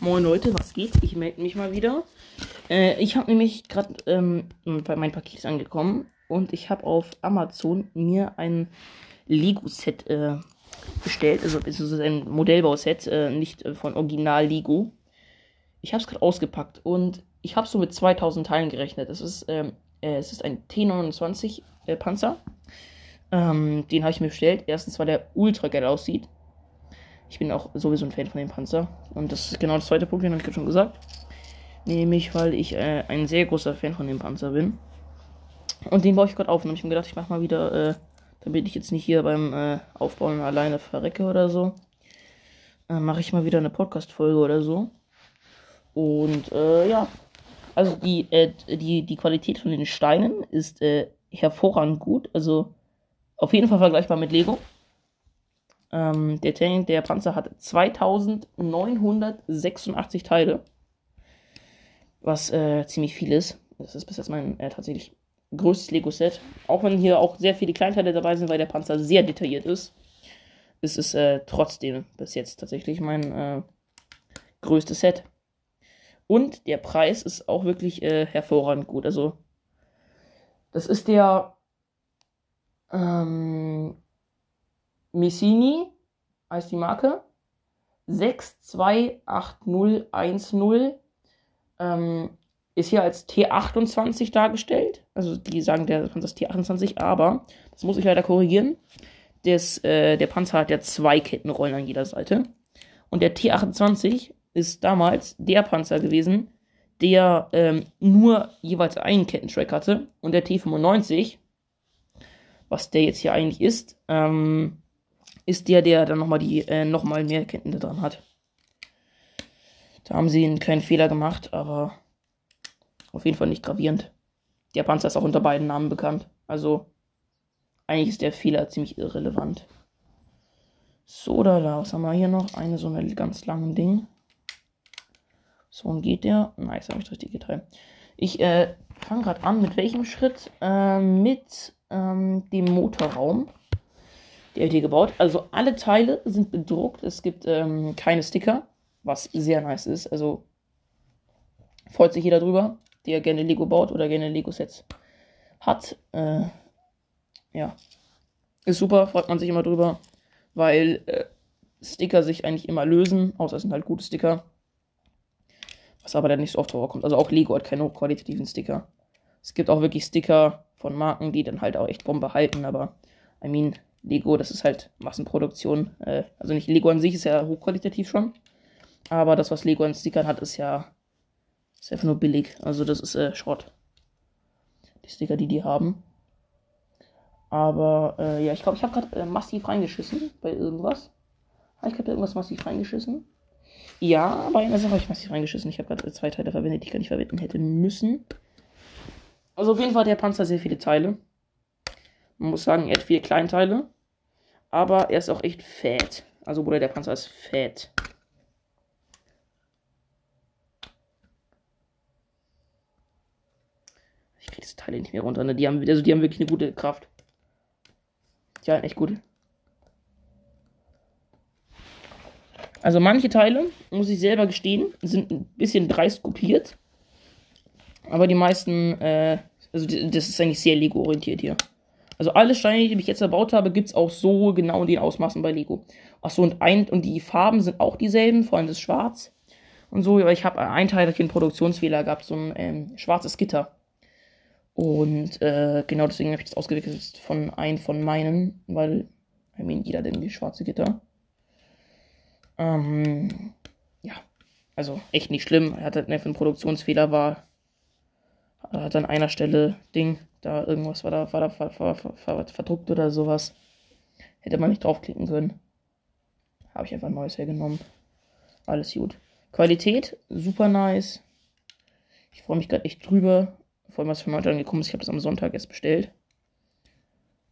Moin Leute, was geht? Ich melde mich mal wieder. Äh, ich habe nämlich gerade ähm, mein Paket ist angekommen und ich habe auf Amazon mir ein Lego-Set äh, bestellt, also es ist ein Modellbauset, äh, nicht äh, von Original Lego. Ich habe es gerade ausgepackt und ich habe so mit 2000 Teilen gerechnet. Es ist, ähm, äh, es ist ein T29 äh, Panzer. Ähm, den habe ich mir bestellt. Erstens, weil der ultra geil aussieht. Ich bin auch sowieso ein Fan von dem Panzer. Und das ist genau das zweite Punkt, den habe ich schon gesagt. Nämlich, weil ich äh, ein sehr großer Fan von dem Panzer bin. Und den baue ich gerade auf. Und ich mir gedacht, ich mache mal wieder, äh, damit ich jetzt nicht hier beim äh, Aufbauen alleine verrecke oder so, äh, mache ich mal wieder eine Podcast-Folge oder so. Und äh, ja, also die, äh, die, die Qualität von den Steinen ist hervorragend gut. Also auf jeden Fall vergleichbar mit Lego. Ähm, der der Panzer hat 2986 Teile. Was äh, ziemlich viel ist. Das ist bis jetzt mein äh, tatsächlich größtes Lego-Set. Auch wenn hier auch sehr viele Kleinteile dabei sind, weil der Panzer sehr detailliert ist, ist es äh, trotzdem bis jetzt tatsächlich mein äh, größtes Set. Und der Preis ist auch wirklich äh, hervorragend gut. Also, das ist der ähm, Messini heißt die Marke. 6280110 ähm, ist hier als T28 dargestellt. Also die sagen, der Panzer ist T28, aber das muss ich leider korrigieren. Das, äh, der Panzer hat ja zwei Kettenrollen an jeder Seite. Und der T28 ist damals der Panzer gewesen, der ähm, nur jeweils einen Kettentrack hatte. Und der T95, was der jetzt hier eigentlich ist, ähm, ist der, der dann nochmal die äh, nochmal mehr Ketten dran hat. Da haben sie einen kleinen Fehler gemacht, aber auf jeden Fall nicht gravierend. Der Panzer ist auch unter beiden Namen bekannt. Also eigentlich ist der Fehler ziemlich irrelevant. So, da, da, was haben wir hier noch? Eine so eine ganz langen Ding. So, und geht der? Nice, habe ich das richtige Teil. Ich äh, fange gerade an. Mit welchem Schritt? Äh, mit ähm, dem Motorraum. Der wird hier gebaut. Also alle Teile sind bedruckt. Es gibt ähm, keine Sticker, was sehr nice ist. Also freut sich jeder drüber, der gerne Lego baut oder gerne Lego-Sets hat. Äh, ja. Ist super, freut man sich immer drüber, weil äh, Sticker sich eigentlich immer lösen, außer es sind halt gute Sticker. Was aber dann nicht so oft vorkommt. Also auch Lego hat keine hochqualitativen Sticker. Es gibt auch wirklich Sticker von Marken, die dann halt auch echt Bombe halten, aber I mean, Lego, das ist halt Massenproduktion. Äh, also nicht Lego an sich ist ja hochqualitativ schon. Aber das, was Lego an Stickern hat, ist ja ist einfach nur billig. Also das ist äh, Schrott. Die Sticker, die die haben. Aber äh, ja, ich glaube, ich habe gerade äh, massiv reingeschissen bei irgendwas. Habe ich gerade irgendwas massiv reingeschissen? Ja, bei einer Sache habe ich massiv reingeschissen. Ich habe gerade zwei Teile verwendet, die ich gar nicht verwenden hätte müssen. Also auf jeden Fall hat der Panzer sehr viele Teile. Man muss sagen, er hat viele Kleinteile. Aber er ist auch echt fett. Also, Bruder, der Panzer ist fett. Ich kriege diese Teile nicht mehr runter. Ne? Die, haben, also die haben wirklich eine gute Kraft. Die echt gut. Also manche Teile, muss ich selber gestehen, sind ein bisschen dreist kopiert. Aber die meisten, äh, also das ist eigentlich sehr Lego-orientiert hier. Also alle Steine, die ich jetzt erbaut habe, gibt es auch so genau in den Ausmaßen bei Lego. Achso, und, ein, und die Farben sind auch dieselben, vor allem das Schwarz und so. Aber ich habe einen Teil, da einen Produktionsfehler gehabt, so ein ähm, schwarzes Gitter. Und äh, genau deswegen habe ich das ausgewickelt von einem von meinen, weil, I mean, jeder denn die schwarze Gitter. Ähm, ja, also echt nicht schlimm. Er hat halt einfach einen Produktionsfehler, war hat an einer Stelle Ding, da irgendwas war da, war da ver, ver, ver, verdruckt oder sowas. Hätte man nicht draufklicken können. Habe ich einfach ein neues hergenommen. Alles gut. Qualität, super nice. Ich freue mich gerade echt drüber. Vor allem, was für heute angekommen ist. Ich habe das am Sonntag erst bestellt.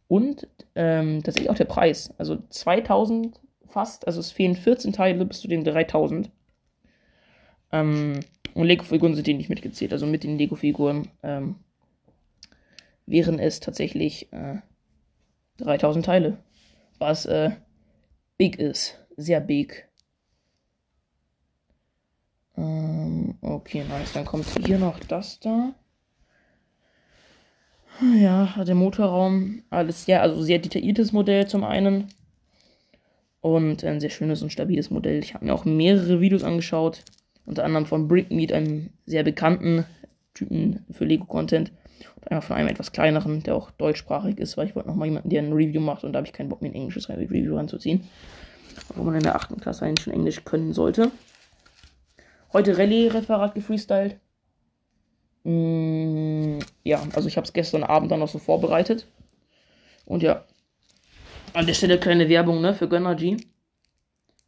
Und ähm, tatsächlich auch der Preis. Also 2000 fast. Also es fehlen 14 Teile bis zu den 3000. Ähm, und Lego-Figuren sind die nicht mitgezählt. Also mit den Lego-Figuren ähm, wären es tatsächlich äh, 3000 Teile. Was äh, big ist. Sehr big. Okay, nice. Dann kommt hier noch das da. Ja, der Motorraum, alles ja, also sehr detailliertes Modell zum einen. Und ein sehr schönes und stabiles Modell. Ich habe mir auch mehrere Videos angeschaut. Unter anderem von Brickmeat, einem sehr bekannten Typen für Lego-Content. Und einmal von einem etwas kleineren, der auch deutschsprachig ist, weil ich wollte nochmal jemanden, der ein Review macht und da habe ich keinen Bock, mir ein englisches Review ranzuziehen. Obwohl man in der 8. Klasse eigentlich schon Englisch können sollte. Heute Rallye-Referat gefreestylt. Mm, ja, also ich habe es gestern Abend dann noch so vorbereitet. Und ja, an der Stelle kleine Werbung, ne, für Gönnergy.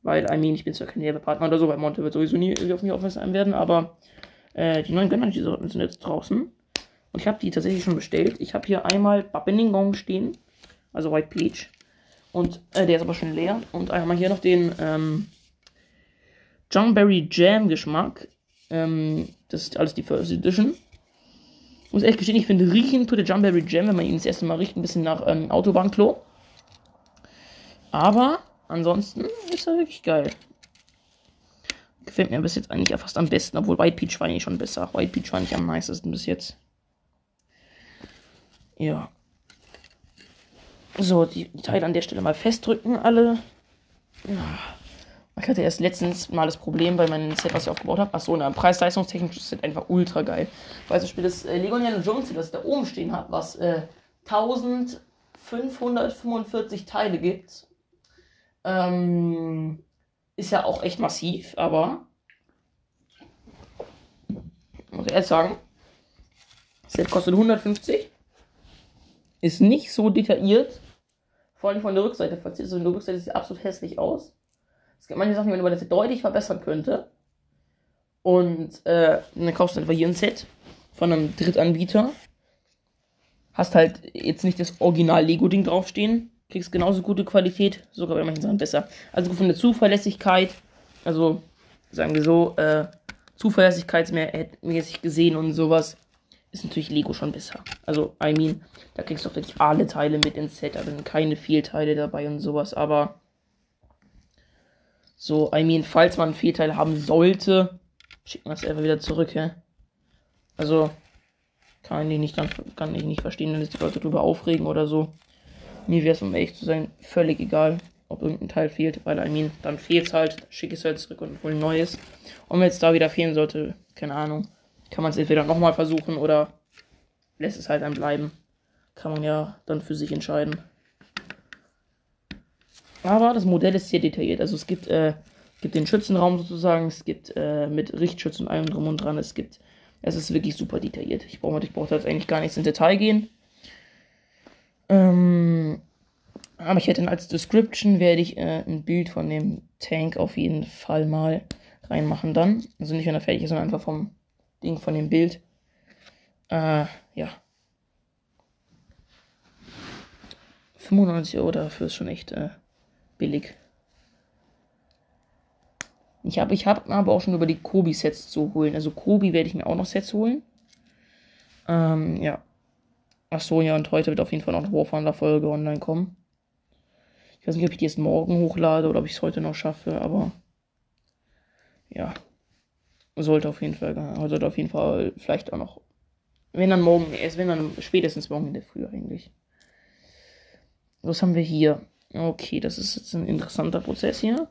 Weil, I mean, ich bin zwar kein Werbepartner oder so, weil Monte wird sowieso nie auf mich aufmerksam werden, aber äh, die neuen Gönnergy-Sorten sind jetzt draußen. Und ich habe die tatsächlich schon bestellt. Ich habe hier einmal Babbeningong stehen, also White Peach. Und äh, der ist aber schon leer. Und einmal hier noch den ähm, Jungberry Jam Geschmack. Ähm, das ist alles die First Edition. Muss ehrlich gestehen, ich finde riechen tut der Jumberry Jam, wenn man ihn das erste Mal riecht, ein bisschen nach ähm, Autobahnklo. Aber ansonsten ist er wirklich geil. Gefällt mir bis jetzt eigentlich fast am besten, obwohl White Peach war eigentlich schon besser. White Peach war nicht am nicesten bis jetzt. Ja. So, die, Teile an der Stelle mal festdrücken, alle. Ich hatte erst letztens mal das Problem bei meinem Set, was ich aufgebaut habe. Achso, ne, preis-leistungstechnisch ist das einfach ultra geil. Weil zum Beispiel das äh, Lego Indiana Jones, das da oben stehen hat, was äh, 1545 Teile gibt, ähm, ist ja auch echt massiv, aber muss ich erst sagen, das Set kostet 150, ist nicht so detailliert, vor allem von der Rückseite. Falls ihr so Rückseite sieht absolut hässlich aus. Es gibt manche Sachen, die man das deutlich verbessern könnte. Und äh, dann kaufst du einfach hier ein Set von einem Drittanbieter. Hast halt jetzt nicht das Original-Lego-Ding draufstehen. Kriegst genauso gute Qualität, sogar bei manchen Sachen besser. Also von der Zuverlässigkeit, also sagen wir so, äh, zuverlässigkeitsmäßig gesehen und sowas, ist natürlich Lego schon besser. Also, I mean, da kriegst du auch wirklich alle Teile mit ins Set, da sind keine Fehlteile dabei und sowas, aber so, I mean, falls man einen Fehlteil haben sollte, schickt man es einfach wieder zurück, hä? Also, kann ich nicht, kann ich nicht verstehen, wenn sich die Leute darüber aufregen oder so. Mir wäre es, um ehrlich zu sein, völlig egal, ob irgendein Teil fehlt, weil, I mean, dann fehlt es halt, schicke ich es halt zurück und hole ein neues. Und wenn es da wieder fehlen sollte, keine Ahnung, kann man es entweder nochmal versuchen oder lässt es halt dann bleiben. Kann man ja dann für sich entscheiden. Aber das Modell ist sehr detailliert. Also es gibt, äh, gibt den Schützenraum sozusagen, es gibt äh, mit Richtschützen und allem drum und dran. Es gibt, es ist wirklich super detailliert. Ich brauche ich brauch da jetzt eigentlich gar nichts in Detail gehen. Ähm, aber ich hätte als Description werde ich äh, ein Bild von dem Tank auf jeden Fall mal reinmachen dann. Also nicht, wenn er fertig ist, sondern einfach vom Ding von dem Bild. Äh, ja. 95 Euro dafür ist schon echt äh, billig. Ich habe ich hab aber auch schon über die Kobi-Sets zu holen. Also Kobi werde ich mir auch noch Sets holen. Ähm, ja. Ach so, ja, und heute wird auf jeden Fall noch eine Warfunder-Folge online kommen. Ich weiß nicht, ob ich die jetzt morgen hochlade oder ob ich es heute noch schaffe, aber ja. Sollte auf jeden Fall, sollte auf jeden Fall vielleicht auch noch, wenn dann morgen, erst wenn dann spätestens morgen in der Früh eigentlich. Was haben wir hier? Okay, das ist jetzt ein interessanter Prozess hier.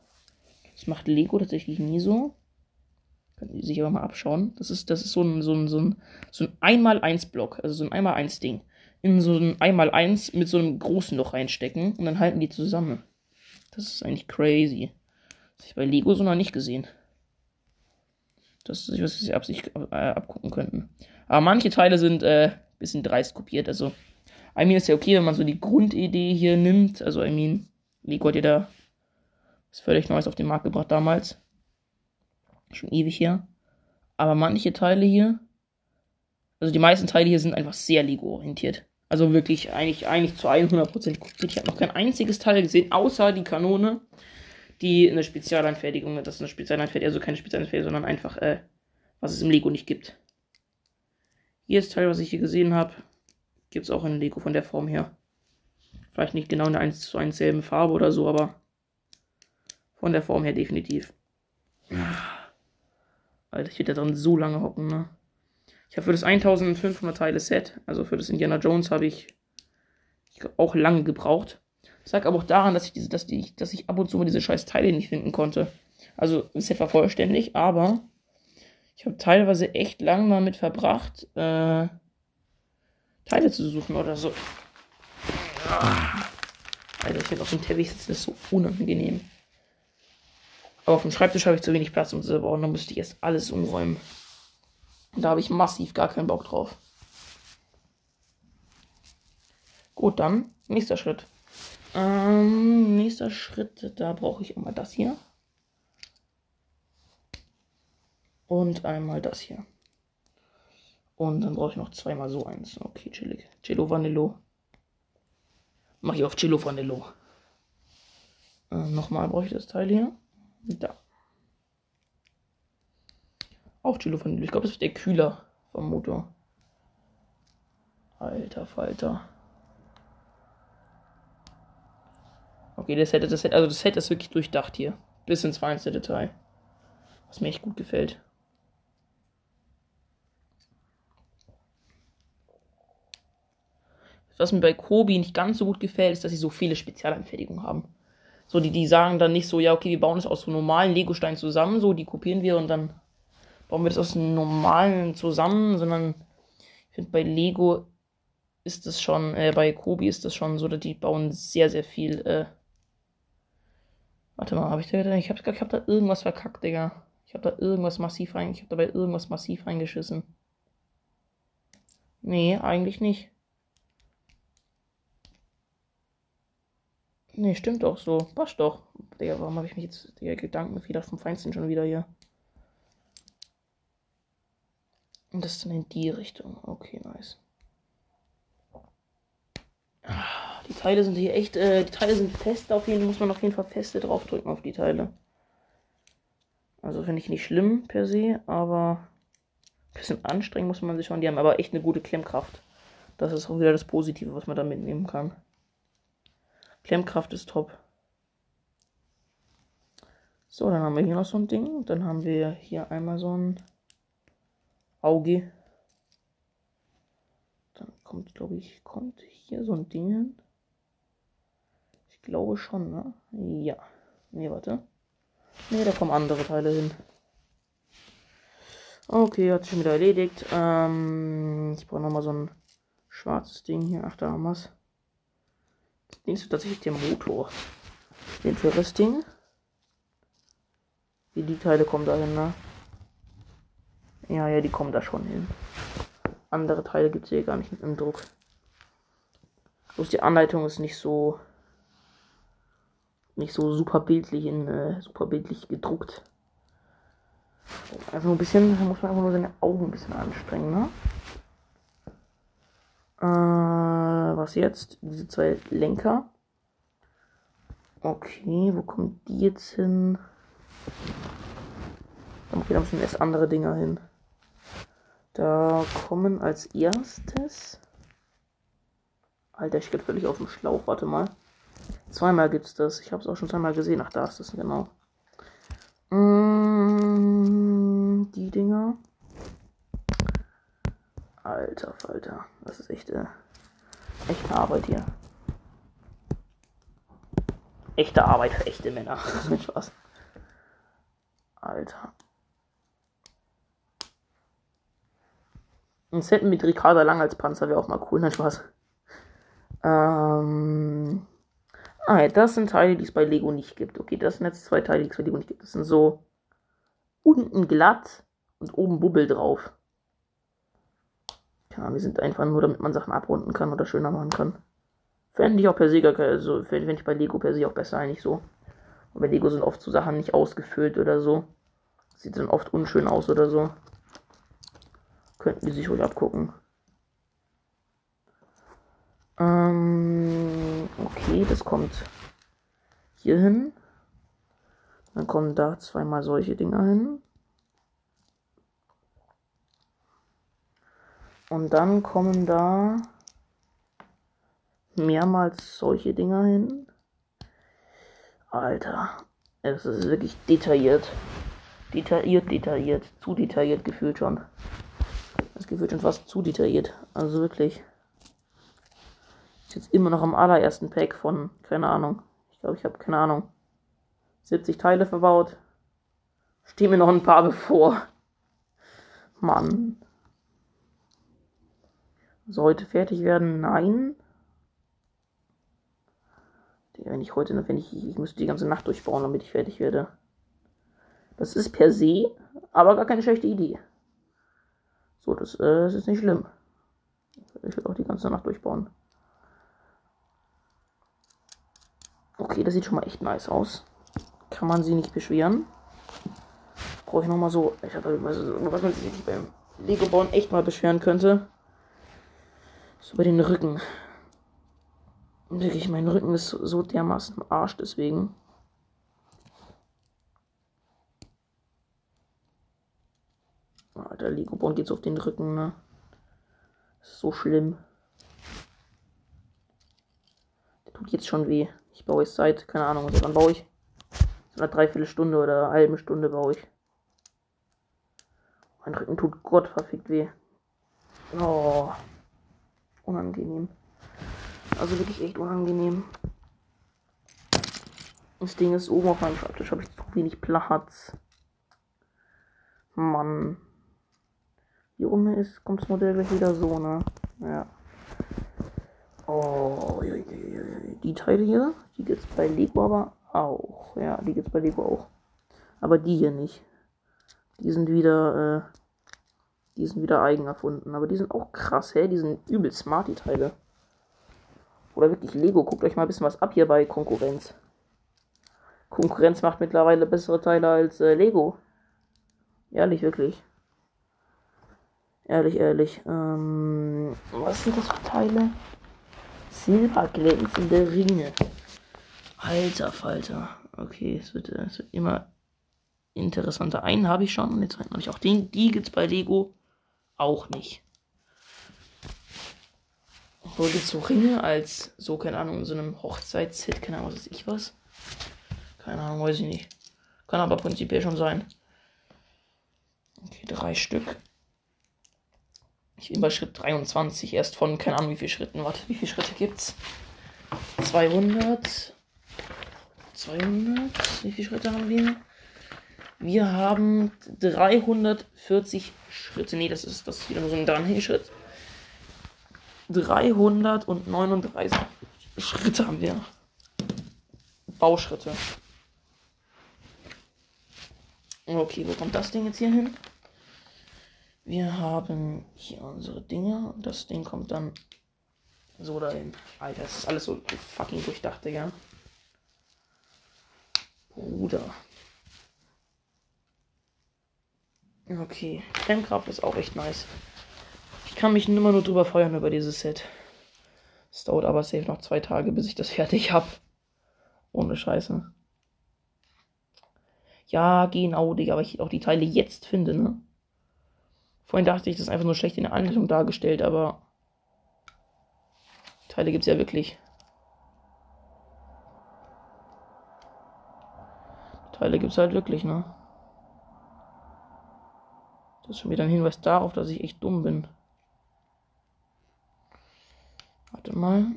Das macht Lego tatsächlich nie so. Können Sie sich aber mal abschauen. Das ist, das ist so ein, so ein, so ein, so ein 1x1-Block, also so ein 1x1-Ding. In so ein 1x1 mit so einem großen Loch reinstecken und dann halten die zusammen. Das ist eigentlich crazy. Das habe ich bei Lego so noch nicht gesehen. Das ist, was sie ab sich äh, abgucken könnten. Aber manche Teile sind äh, bisschen dreist kopiert. Also I mean, ist ja okay, wenn man so die Grundidee hier nimmt. Also, I mean, Lego hat ja da was völlig Neues auf den Markt gebracht damals. Schon ewig her. Aber manche Teile hier, also die meisten Teile hier sind einfach sehr Lego-orientiert. Also wirklich eigentlich, eigentlich zu 100% kopiert. Ich habe noch kein einziges Teil gesehen, außer die Kanone, die eine Spezialeinfertigung, das ist eine Spezialeinfertigung, also keine Spezialeinfertigung, sondern einfach, äh, was es im Lego nicht gibt. Hier ist Teil, was ich hier gesehen habe. Gibt es auch in Lego von der Form her. Vielleicht nicht genau in der 1 zu 1 selben Farbe oder so, aber von der Form her definitiv. Alter, ich werde da drin so lange hocken, ne? Ich habe für das 1500 Teile Set, also für das Indiana Jones, habe ich, ich glaub, auch lange gebraucht. Das lag aber auch daran, dass ich diese, dass die, dass ich ab und zu mal diese scheiß Teile nicht finden konnte. Also das Set war vollständig, aber ich habe teilweise echt lang damit verbracht, äh, Teile zu suchen oder so. Alter, ich finde auf dem Teppich sitzen ist so unangenehm. Aber auf dem Schreibtisch habe ich zu wenig Platz, um zu bauen. Da müsste ich erst alles umräumen. Da habe ich massiv gar keinen Bock drauf. Gut, dann nächster Schritt. Ähm, nächster Schritt, da brauche ich immer das hier. Und einmal das hier. Und dann brauche ich noch zweimal so eins. Okay, chillig. Cello Vanillo. Mach ich auf Cello Vanillo. Äh, nochmal brauche ich das Teil hier. Da. Auch Cello Vanillo. Ich glaube, das ist der Kühler vom Motor. Alter Falter. Okay, das Set, das Set, also das Set ist wirklich durchdacht hier. Bis ins feinste Detail. Was mir echt gut gefällt. Was mir bei Kobi nicht ganz so gut gefällt, ist, dass sie so viele Spezialanfertigungen haben. So, die, die sagen dann nicht so, ja, okay, wir bauen das aus so normalen Lego-Steinen zusammen, so, die kopieren wir und dann bauen wir das aus einem normalen zusammen, sondern ich finde, bei Lego ist es schon, äh, bei Kobi ist das schon so, dass die bauen sehr, sehr viel, äh, Warte mal, habe ich da, ich habe ich hab da irgendwas verkackt, Digga. Ich habe da irgendwas massiv rein, ich habe dabei irgendwas massiv reingeschissen. Nee, eigentlich nicht. Nee, stimmt doch so. Passt doch. Digga, warum habe ich mich jetzt, Digga, Gedanken wieder vom Feinsten schon wieder hier? Und das dann in die Richtung. Okay, nice. Die Teile sind hier echt, äh, die Teile sind fest, auf jeden Fall muss man auf jeden Fall feste draufdrücken auf die Teile. Also finde ich nicht schlimm per se, aber ein bisschen anstrengend muss man sich schon. Die haben aber echt eine gute Klemmkraft. Das ist auch wieder das Positive, was man da mitnehmen kann. Klemmkraft ist top. So, dann haben wir hier noch so ein Ding. Dann haben wir hier einmal so ein Auge. Dann kommt, glaube ich, kommt hier so ein Ding hin. Ich glaube schon, ne? Ja. Nee, warte. Nee, da kommen andere Teile hin. Okay, hat sich schon wieder erledigt. Ähm, ich brauche nochmal so ein schwarzes Ding hier. Ach, da haben wir es. Ding ist tatsächlich der Motor. Interesting. Wie die Teile kommen da hin, ne? Ja, ja, die kommen da schon hin. Andere Teile gibt es hier gar nicht dem Druck. Bloß die Anleitung ist nicht so nicht so super bildlich in äh, super bildlich gedruckt. Also ein bisschen, da muss man einfach nur seine Augen ein bisschen anstrengen, ne? Äh, was jetzt? Diese zwei Lenker. Okay, wo kommen die jetzt hin? Okay, da müssen erst andere Dinger hin. Da kommen als erstes. Alter, ich bin völlig auf dem Schlauch. Warte mal. Zweimal gibt's das. Ich habe es auch schon zweimal gesehen. Ach, da ist das genau. Mm, die Dinger. Alter Falter. Das ist echt, äh, echte Arbeit hier. Echte Arbeit für echte Männer. Spaß. Alter. Ein Set mit Ricarda Lang als Panzer wäre auch mal cool. Nein, Spaß. Ähm. Ah, das sind Teile, die es bei Lego nicht gibt. Okay, das sind jetzt zwei Teile, die es bei Lego nicht gibt. Das sind so unten glatt und oben Bubbel drauf. Ja, die sind einfach nur, damit man Sachen abrunden kann oder schöner machen kann. Fände ich auch per se gar also fände ich bei Lego per se auch besser eigentlich so. Bei Lego sind oft so Sachen nicht ausgefüllt oder so. Sieht dann oft unschön aus oder so. Könnten die sich ruhig abgucken. Ähm, okay, das kommt hier hin. Dann kommen da zweimal solche Dinger hin. Und dann kommen da mehrmals solche Dinger hin. Alter, es ist wirklich detailliert. Detailliert, detailliert. Zu detailliert gefühlt schon. Das gefühlt schon fast zu detailliert. Also wirklich. Ist jetzt immer noch am allerersten Pack von, keine Ahnung. Ich glaube, ich habe keine Ahnung. 70 Teile verbaut. Stehen mir noch ein paar bevor. Mann. Soll heute fertig werden? Nein. Wenn ich heute, wenn ich, ich müsste die ganze Nacht durchbauen, damit ich fertig werde. Das ist per se aber gar keine schlechte Idee. So, das, äh, das ist nicht schlimm. Ich will auch die ganze Nacht durchbauen. Okay, das sieht schon mal echt nice aus. Kann man sie nicht beschweren. Brauche ich nochmal so. Ich habe was, was man sich beim Lego bauen echt mal beschweren könnte. So bei den Rücken. Wirklich, mein Rücken ist so dermaßen im Arsch, deswegen. Alter, Lego-Bauen geht's auf den Rücken, ne? So schlimm. Der tut jetzt schon weh. Ich baue jetzt seit, keine Ahnung, also wann baue ich? So eine Dreiviertelstunde oder eine halbe Stunde baue ich. Mein Rücken tut Gott verfickt weh. Oh. Unangenehm. Also wirklich echt unangenehm. Das Ding ist oben auf meinem Schreibtisch, habe ich zu wenig Platz. Mann. Hier unten ist, kommt das Modell gleich wieder so, ne? Ja. Oh, die Teile hier, die gibt's bei Lego aber auch. Ja, die gibt's bei Lego auch. Aber die hier nicht. Die sind wieder, äh, die sind wieder eigen erfunden. Aber die sind auch krass, hä? Die sind übel smart, die Teile. Oder wirklich Lego. Guckt euch mal ein bisschen was ab hier bei Konkurrenz. Konkurrenz macht mittlerweile bessere Teile als äh, Lego. Ehrlich, wirklich. Ehrlich, ehrlich. Ähm, was sind das für Teile? Silberglänzende Ringe. Alter Falter. Okay, es wird, es wird immer interessanter. Einen habe ich schon und jetzt habe ich auch den. Die gibt es bei Lego auch nicht. Wo gibt es so Ringe als so, keine Ahnung, in so einem Hochzeitshit, keine Ahnung, was weiß ich was. Keine Ahnung, weiß ich nicht. Kann aber prinzipiell schon sein. Okay, drei Stück. Ich bin bei Schritt 23 erst von, keine Ahnung wie viele Schritten. Warte, wie viele Schritte gibt's? 200. 200. Wie viele Schritte haben wir? Wir haben 340 Schritte. Nee, das ist, das ist wieder nur so ein Dranhängeschritt. 339 Schritte haben wir. Bauschritte. Okay, wo kommt das Ding jetzt hier hin? Wir haben hier unsere Dinge und das Ding kommt dann so dahin. Alter, das ist alles so fucking durchdacht, Digga. Bruder. Okay, Klemmkraft ist auch echt nice. Ich kann mich immer nur drüber feuern über dieses Set. Es dauert aber safe noch zwei Tage, bis ich das fertig habe. Ohne Scheiße. Ja, genau, Digga, aber ich auch die Teile jetzt finde, ne? Vorhin dachte ich, das ist einfach nur schlecht in der Anleitung dargestellt, aber Teile gibt es ja wirklich. Teile gibt es halt wirklich, ne? Das ist schon wieder ein Hinweis darauf, dass ich echt dumm bin. Warte mal.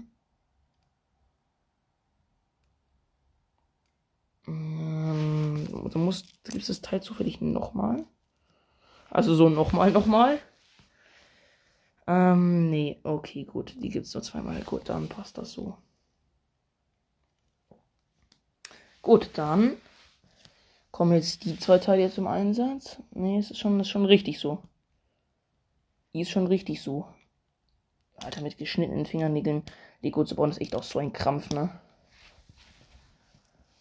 Ähm, du musst, gibt es das Teil zufällig nochmal? Also so nochmal, nochmal. Ähm, nee, okay, gut. Die gibt es nur zweimal. Gut, dann passt das so. Gut, dann kommen jetzt die zwei Teile zum Einsatz. Nee, es ist schon, ist schon richtig so. Die ist schon richtig so. Alter, mit geschnittenen Fingernägeln Lego zu bauen ist echt auch so ein Krampf, ne?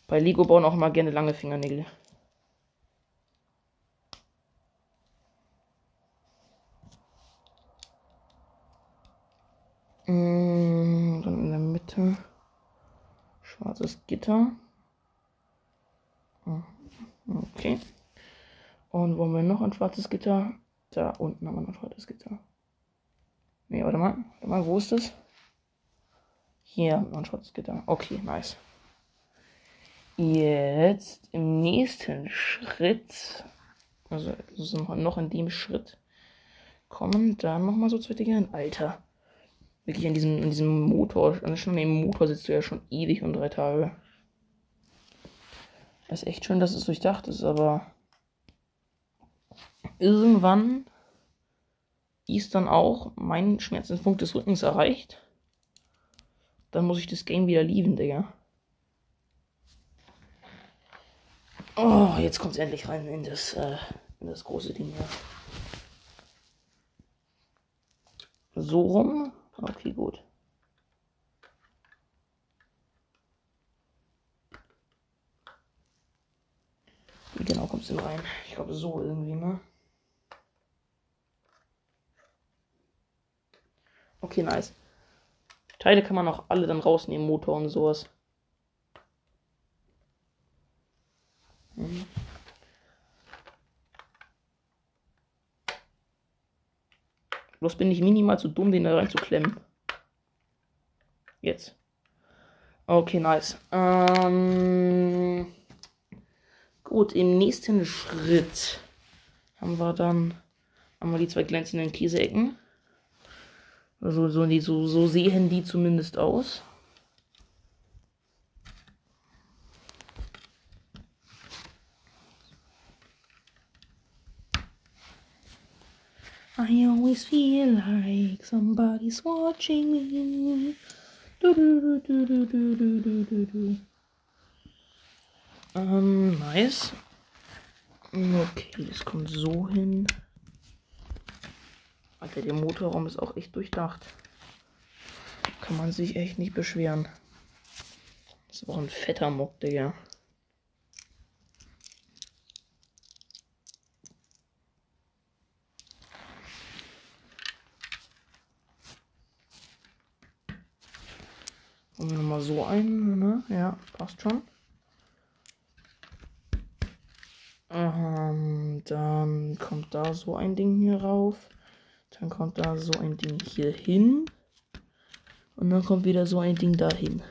Bei Lego bauen auch immer gerne lange Fingernägel. Mm, in Mitte schwarzes Gitter. Okay. Und wo haben wir noch ein schwarzes Gitter? Da unten haben wir noch ein schwarzes Gitter. Ne, warte mal. Warte mal, wo ist das? Hier haben wir ein schwarzes Gitter. Okay, nice. Jetzt im nächsten Schritt Also noch in dem Schritt kommen. Dann nochmal so zwei Dinge. Alter. Wirklich an diesem, an diesem Motor, an dem Motor sitzt du ja schon ewig und drei Tage. Das ist echt schön, dass es durchdacht ist, aber irgendwann ist dann auch mein Schmerzenspunkt des Rückens erreicht. Dann muss ich das Game wieder lieben, Digga. Oh, jetzt kommt es endlich rein in das, äh, in das große Ding hier. So rum. Okay, gut. Wie genau es denn rein? Ich glaube so irgendwie, ne? Okay, nice. Teile kann man auch alle dann rausnehmen, Motor und sowas. Bloß bin ich minimal zu dumm, den da reinzuklemmen. Jetzt. Okay, nice. Ähm, gut, im nächsten Schritt haben wir dann haben wir die zwei glänzenden Käseecken. Also so, so, so sehen die zumindest aus. I always feel like somebody's watching me. Du, du, du, ähm, nice. Okay, das kommt so hin. Alter, der Motorraum ist auch echt durchdacht. Kann man sich echt nicht beschweren. Das auch ein fetter Mock, Digga. Machen wir nochmal so ein, ne? Ja, passt schon. Ähm, dann kommt da so ein Ding hier rauf. Dann kommt da so ein Ding hier hin. Und dann kommt wieder so ein Ding dahin.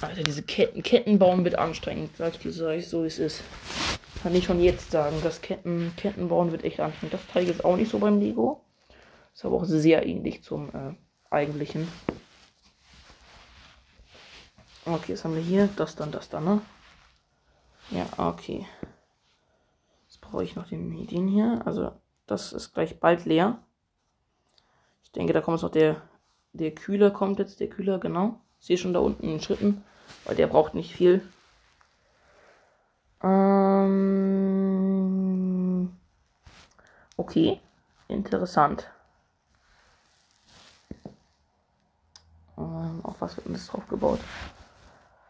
Alter, diese Ketten, Ketten bauen wird anstrengend. Sag ich sag ich so, wie es ist. Kann ich schon jetzt sagen. Das Ketten, Ketten bauen wird echt anstrengend. Das Teil ist auch nicht so beim Lego. Ist aber auch sehr ähnlich zum äh, eigentlichen. Okay, was haben wir hier? Das dann, das dann, ne? Ja, okay. Jetzt brauche ich noch den, den hier. Also das ist gleich bald leer. Ich denke, da kommt jetzt noch der, der Kühler, kommt jetzt der Kühler, genau. Ich sehe schon da unten in Schritten, weil der braucht nicht viel. Ähm, okay, interessant. Ähm, auf was wird denn das drauf gebaut?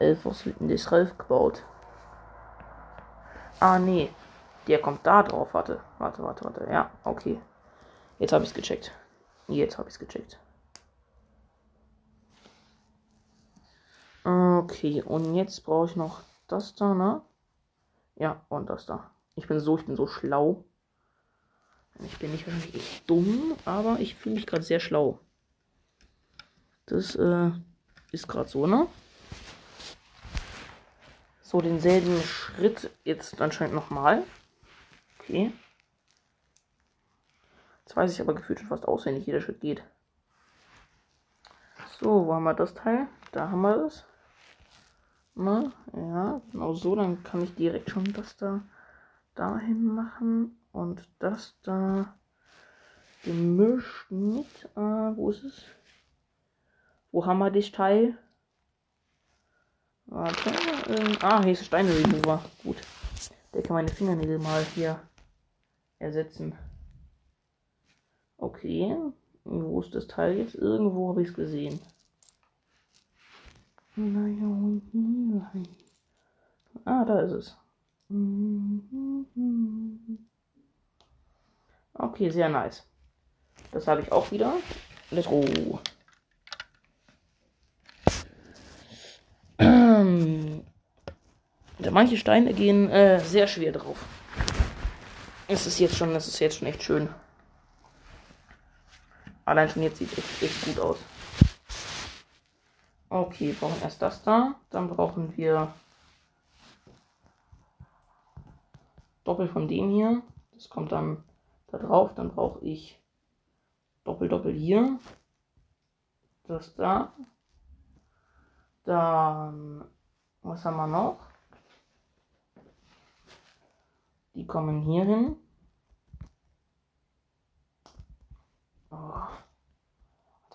Elf, was wird denn das drauf gebaut? Ah, nee. Der kommt da drauf. Warte, warte, warte, warte. Ja, okay. Jetzt habe ich es gecheckt. Jetzt habe ich es gecheckt. Okay, und jetzt brauche ich noch das da, ne? Ja, und das da. Ich bin so, ich bin so schlau. Ich bin nicht wirklich echt dumm, aber ich fühle mich gerade sehr schlau. Das äh, ist gerade so, ne? So, denselben Schritt jetzt anscheinend nochmal. Okay. Jetzt weiß ich aber gefühlt schon fast auswendig, jeder Schritt geht. So, wo haben wir das Teil? Da haben wir das. Na, ja, genau so. Dann kann ich direkt schon das da dahin machen. Und das da gemischt mit. Äh, wo ist es? Wo haben wir das Teil? Warte. Äh, ah, hier ist Steine Remover. Gut. Der kann meine Fingernägel mal hier ersetzen. Okay. Wo ist das Teil jetzt? Irgendwo habe ich es gesehen. Ah, da ist es. Okay, sehr nice. Das habe ich auch wieder. Let's go. Manche Steine gehen äh, sehr schwer drauf. Es ist jetzt schon, es ist jetzt schon echt schön. Allein schon jetzt sieht es echt, echt gut aus. Okay, brauchen erst das da. Dann brauchen wir Doppel von dem hier. Das kommt dann da drauf. Dann brauche ich Doppel, Doppel hier. Das da. Dann, was haben wir noch? Die kommen hier hin. Oh.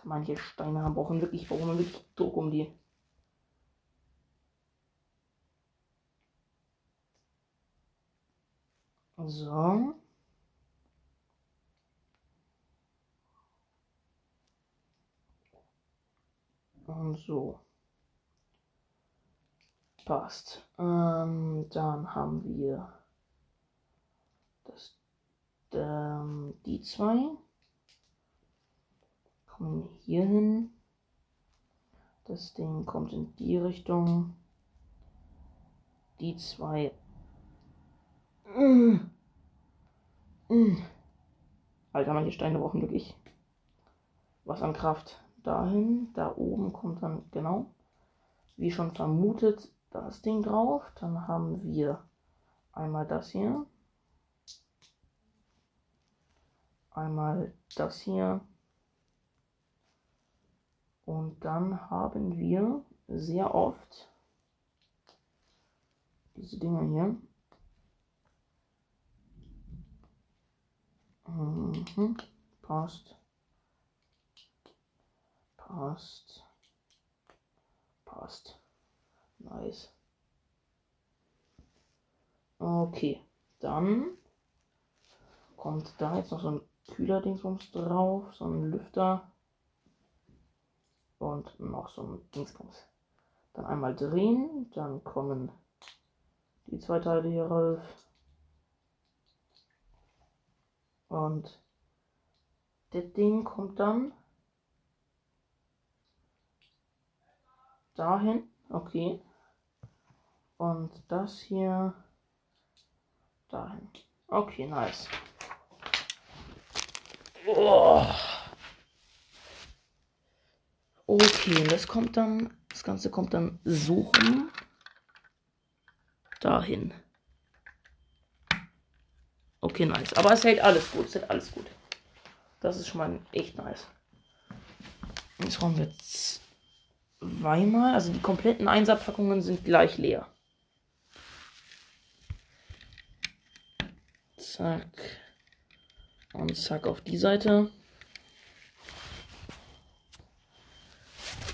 Manche Steine haben brauchen wirklich, brauchen wirklich Druck um die. So. Und so. Passt. Ähm, dann haben wir das, ähm, die zwei. Kommen hier hin. Das Ding kommt in die Richtung. Die zwei. Mm. Mm. Alter, manche Steine brauchen wirklich was an Kraft dahin. Da oben kommt dann genau, wie schon vermutet, das Ding drauf. Dann haben wir einmal das hier. Einmal das hier. Und dann haben wir sehr oft diese Dinger hier. Mhm. Passt. Passt. Passt. Nice. Okay, dann kommt da jetzt noch so ein kühler Dingsbums drauf, so ein Lüfter und noch so ein Dingsbums. Dann einmal drehen, dann kommen die zwei Teile hier rauf. Und das Ding kommt dann dahin. Okay. Und das hier dahin. Okay, nice. Oh. Okay, das kommt dann, das Ganze kommt dann so rum. Dahin. Okay, nice. Aber es hält alles gut, es hält alles gut. Das ist schon mal echt nice. Jetzt brauchen wir zweimal. Also die kompletten Einserpackungen sind gleich leer. Zack. Und zack auf die Seite.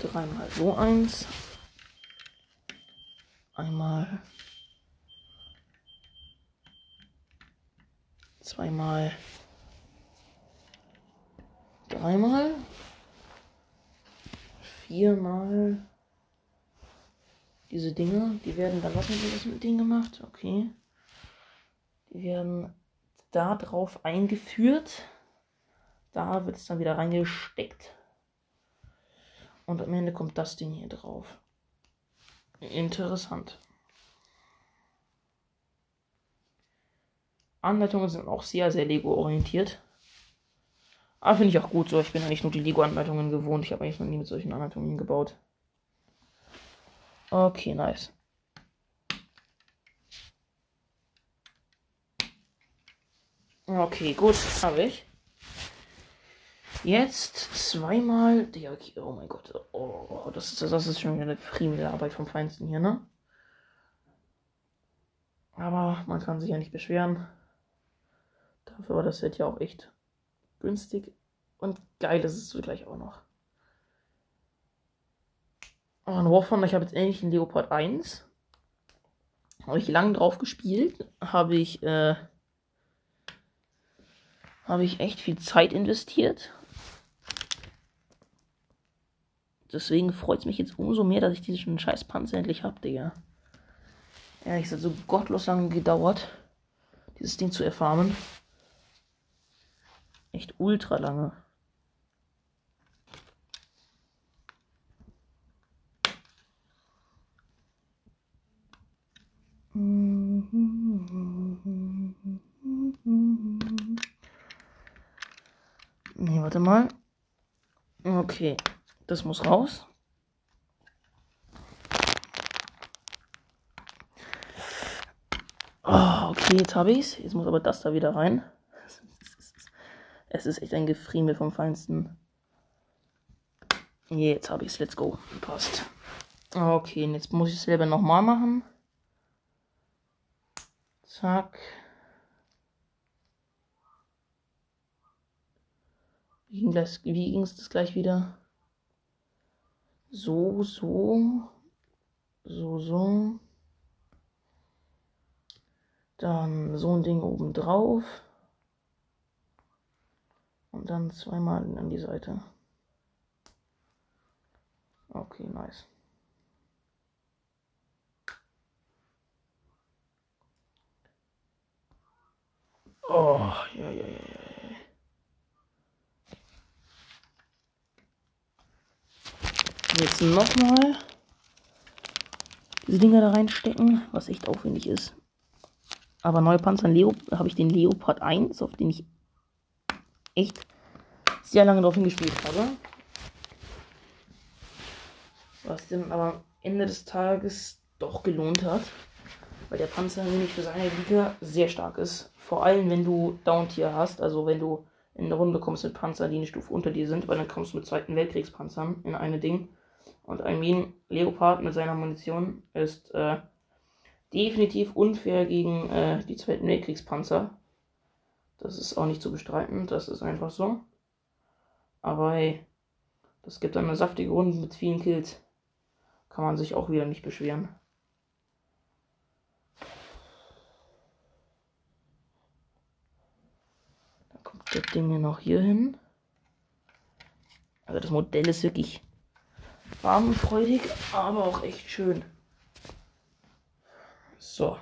Dreimal so eins. Einmal. Zweimal. Dreimal viermal diese Dinge. Die werden dann, was mit denen gemacht? Okay. Die werden da drauf eingeführt. Da wird es dann wieder reingesteckt. Und am Ende kommt das Ding hier drauf. Interessant. Anleitungen sind auch sehr, sehr Lego-orientiert. Aber finde ich auch gut so. Ich bin eigentlich nur die Lego-Anleitungen gewohnt. Ich habe eigentlich noch nie mit solchen Anleitungen gebaut. Okay, nice. Okay, gut, habe ich. Jetzt zweimal. Ja, okay, oh mein Gott. Oh, das ist, das ist schon wieder eine friemende Arbeit vom Feinsten hier, ne? Aber man kann sich ja nicht beschweren. Dafür war das Set ja auch echt günstig und geil ist es zugleich auch noch. Oh, ein Warfront, ich habe jetzt endlich einen Leopard 1. Habe ich lang drauf gespielt. Habe ich, äh, habe ich echt viel Zeit investiert. Deswegen freut es mich jetzt umso mehr, dass ich diesen scheiß Panzer endlich habe, Digga. Ehrlich, es hat so gottlos lange gedauert, dieses Ding zu erfarmen. Echt ultra lange. Nee, warte mal. Okay, das muss raus. Oh, okay, jetzt habe ich's. Jetzt muss aber das da wieder rein. Es ist echt ein Gefriemel vom Feinsten. Jetzt habe ich's. Let's go. Passt. Okay, und jetzt muss ich es selber nochmal machen. Zack. Wie ging es das gleich wieder? So, so. So, so. Dann so ein Ding oben drauf. Und dann zweimal an die Seite. Okay, nice. Oh, ja, ja, ja, ja. Jetzt nochmal diese Dinger da reinstecken, was echt aufwendig ist. Aber neue Panzer habe ich den Leopard 1, auf den ich echt sehr lange drauf hingespielt habe. Was dann aber am Ende des Tages doch gelohnt hat. Weil der Panzer nämlich für seine Liga sehr stark ist. Vor allem, wenn du Down-Tier hast, also wenn du in eine Runde kommst mit Panzern, die eine Stufe unter dir sind, weil dann kommst du mit Zweiten Weltkriegspanzern in eine Ding. Und ein Leopard mit seiner Munition ist äh, definitiv unfair gegen äh, die Zweiten Weltkriegspanzer. Das ist auch nicht zu bestreiten, das ist einfach so. Aber hey, das gibt dann eine saftige Runde mit vielen Kills. Kann man sich auch wieder nicht beschweren. Dann kommt das Ding hier noch hier hin. Also das Modell ist wirklich farbenfreudig, aber auch echt schön. So.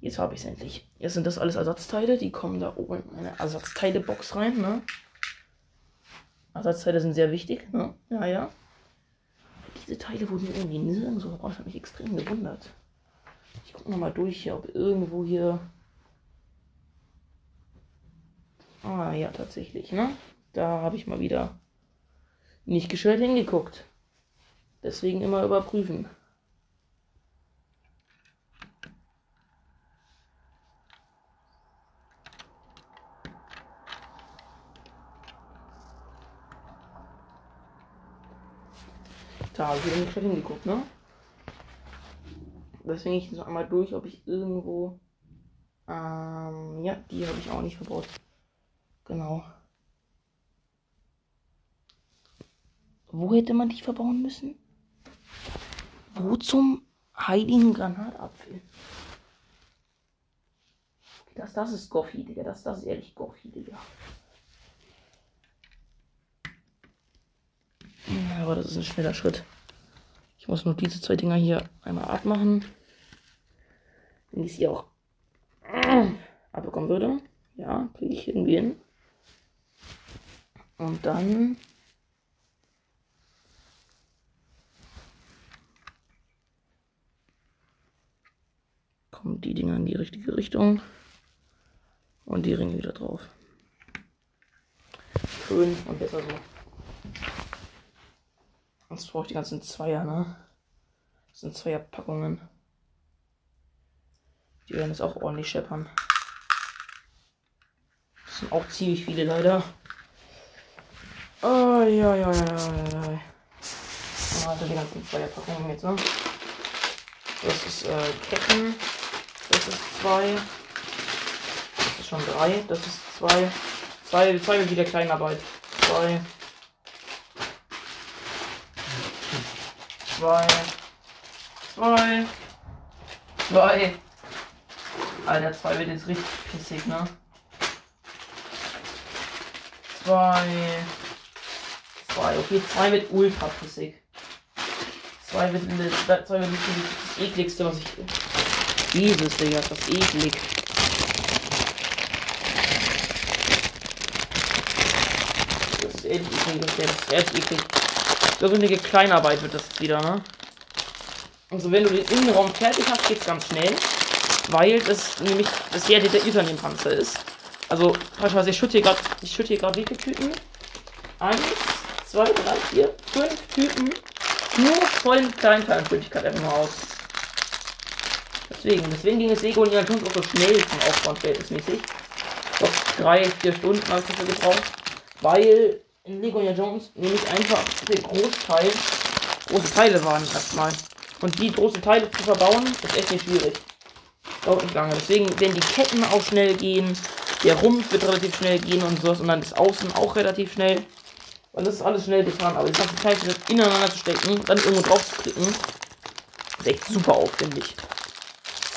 Jetzt habe ich es endlich. Jetzt sind das alles Ersatzteile. Die kommen da oben in eine Ersatzteile-Box rein. Ne? Ersatzteile sind sehr wichtig. Ne? Ja, ja. Diese Teile wurden irgendwie nirgendwo raus. Hat mich extrem gewundert. Ich gucke nochmal durch hier, ob irgendwo hier. Ah ja, tatsächlich. Ne? Da habe ich mal wieder nicht gescheit hingeguckt. Deswegen immer überprüfen. Da habe ich nicht hingeguckt, ne? Deswegen ich so einmal durch, ob ich irgendwo. Ähm, ja, die habe ich auch nicht verbaut. Genau. Wo hätte man die verbauen müssen? Wo zum heiligen Granatapfel? Das, das ist Goffi, Digga. Das, das ist ehrlich Goffi, Digga. Aber das ist ein schneller Schritt. Ich muss nur diese zwei Dinger hier einmal abmachen. Wenn ich sie auch abbekommen würde. Ja, kriege ich irgendwie hin. Und dann kommen die Dinger in die richtige Richtung und die Ringe wieder drauf. Schön und besser so. Sonst brauche ich die ganzen Zweier, ne? Das sind Zweierpackungen. Die werden jetzt auch ordentlich scheppern. Das sind auch ziemlich viele leider. Oh, ja, ja, ja, ja, ja. Also die ganzen Zweierpackungen jetzt, ne? Das ist äh, Ketten. Das ist zwei. Das ist schon drei. Das ist zwei. Zwei, zwei wieder Kleinarbeit. Zwei. Zwei. Zwei. Zwei. Alter, zwei wird jetzt richtig pissig, ne? Zwei. Zwei. Okay, zwei wird ultra pissig. Zwei wird, zwei wird das ekligste, was ich Jesus, Digga, ist das eklig. Das ist ehrlich eklig, das ist echt eklig. So eine Kleinarbeit wird das wieder, ne? Also wenn du den Innenraum fertig hast, geht's ganz schnell. Weil das nämlich das sehr detailliert an dem Panzer ist. Also, beispielsweise, ich schütte hier gerade, ich schütte hier gerade wie viele Tüten? Eins, zwei, drei, vier, fünf Typen. Nur vollen Kleinteilen einfach nur aus. Deswegen, deswegen ging es Lego Indiana Jones auch so schnell zum Aufbau verhältnismäßig. Doch drei, vier Stunden habe ich dafür gebraucht. Weil in Lego Indiana Jones nämlich einfach der Großteil große Teile waren erstmal. Und die großen Teile zu verbauen, ist echt nicht schwierig. Dauert nicht lange. Deswegen werden die Ketten auch schnell gehen. Der Rumpf wird relativ schnell gehen und sowas. Und dann das Außen auch relativ schnell. Weil das ist alles schnell getan. Aber die ganzen Teile ineinander zu stecken, dann irgendwo drauf zu klicken, ist echt super aufwendig.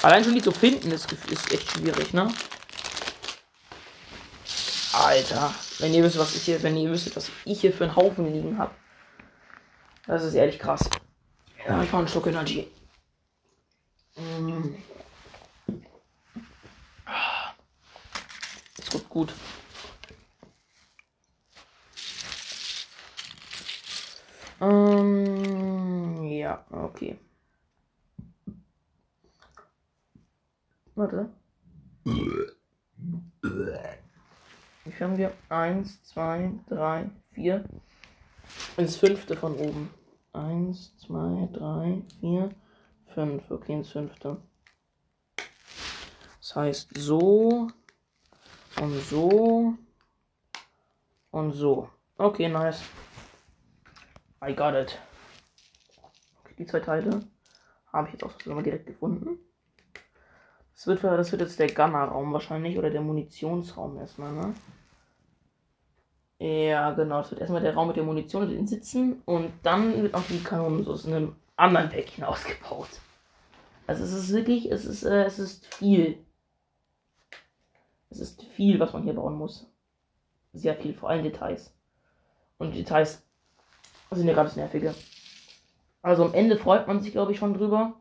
Allein schon die zu finden ist, ist echt schwierig, ne? Alter, wenn ihr wisst, was ich hier, wenn ihr wisst, was ich hier für einen Haufen liegen habe. Das ist ehrlich krass. Ja, ich mache einen Schluck Energy. Mm. Ist gut, gut. Ähm, ja, okay. Warte. Wie viel haben wir? Eins, zwei, drei, vier. Ins fünfte von oben. Eins, zwei, drei, vier, fünf. Okay, ins fünfte. Das heißt so und so und so. Okay, nice. I got it. Okay, die zwei Teile habe ich jetzt auch mal direkt gefunden. Das wird, das wird jetzt der Gunner-Raum wahrscheinlich oder der Munitionsraum erstmal, ne? Ja, genau. Das wird erstmal der Raum mit der Munition und den Sitzen und dann wird auch die Kanonen so in einem anderen Päckchen ausgebaut. Also es ist wirklich, es ist, äh, es ist viel. Es ist viel, was man hier bauen muss. Sehr viel, vor allem Details. Und Details sind ja das Nervige. Also am Ende freut man sich, glaube ich, schon drüber.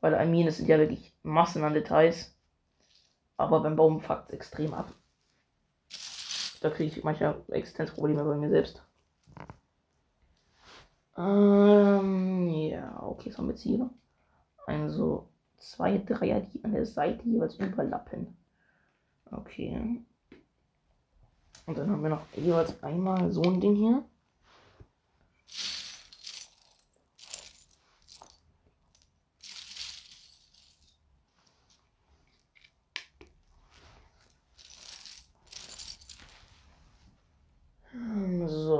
Weil I mean, es sind ja wirklich Massen an Details. Aber beim Baum fuckt es extrem ab. Da kriege ich manchmal Existenzprobleme bei mir selbst. Ähm, ja, okay, wir jetzt hier? Also zwei Dreier, die an der Seite jeweils überlappen. Okay. Und dann haben wir noch jeweils einmal so ein Ding hier.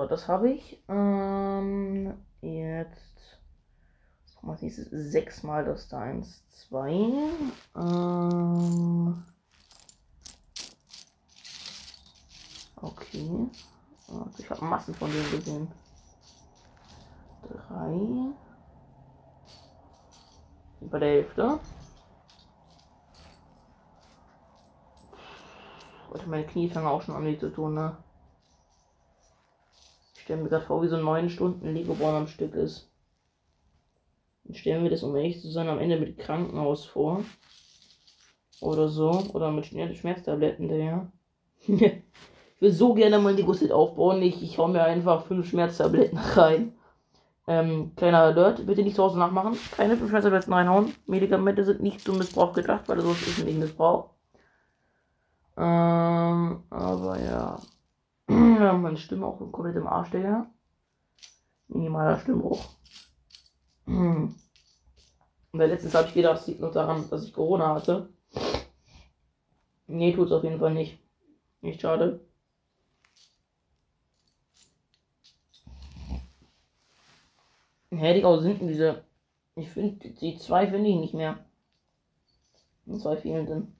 Das habe ich. Ähm, jetzt. Was nächstes? Sechsmal das da. Eins, zwei. Ähm, okay. Also ich habe Massen von denen gesehen. Drei. Bei der Hälfte. Meine Knie fangen auch schon an, weh zu tun, ne? Stelle mir gerade vor, wie so neun Stunden Lego bauen am Stück ist. Dann stellen wir das, um ehrlich zu sein, am Ende mit Krankenhaus vor. Oder so. Oder mit Schmerztabletten daher. ich will so gerne mal ein Lego-Set aufbauen. Ich, ich hau mir einfach fünf Schmerztabletten rein. Ähm, kleiner Alert, bitte nicht zu Hause nachmachen. Keine fünf Schmerztabletten reinhauen. Medikamente sind nicht zum Missbrauch gedacht, weil sowas ist nicht Missbrauch. Ähm, aber ja. Meine Stimme auch komplett im Arsch, Digga. Minimaler Stimmbruch. Und letztens habe ich gedacht, es liegt noch daran, dass ich Corona hatte. Nee, tut es auf jeden Fall nicht. Nicht schade. Hä, die auch sind diese. Ich finde, die zwei finde ich nicht mehr. Die zwei fehlenden.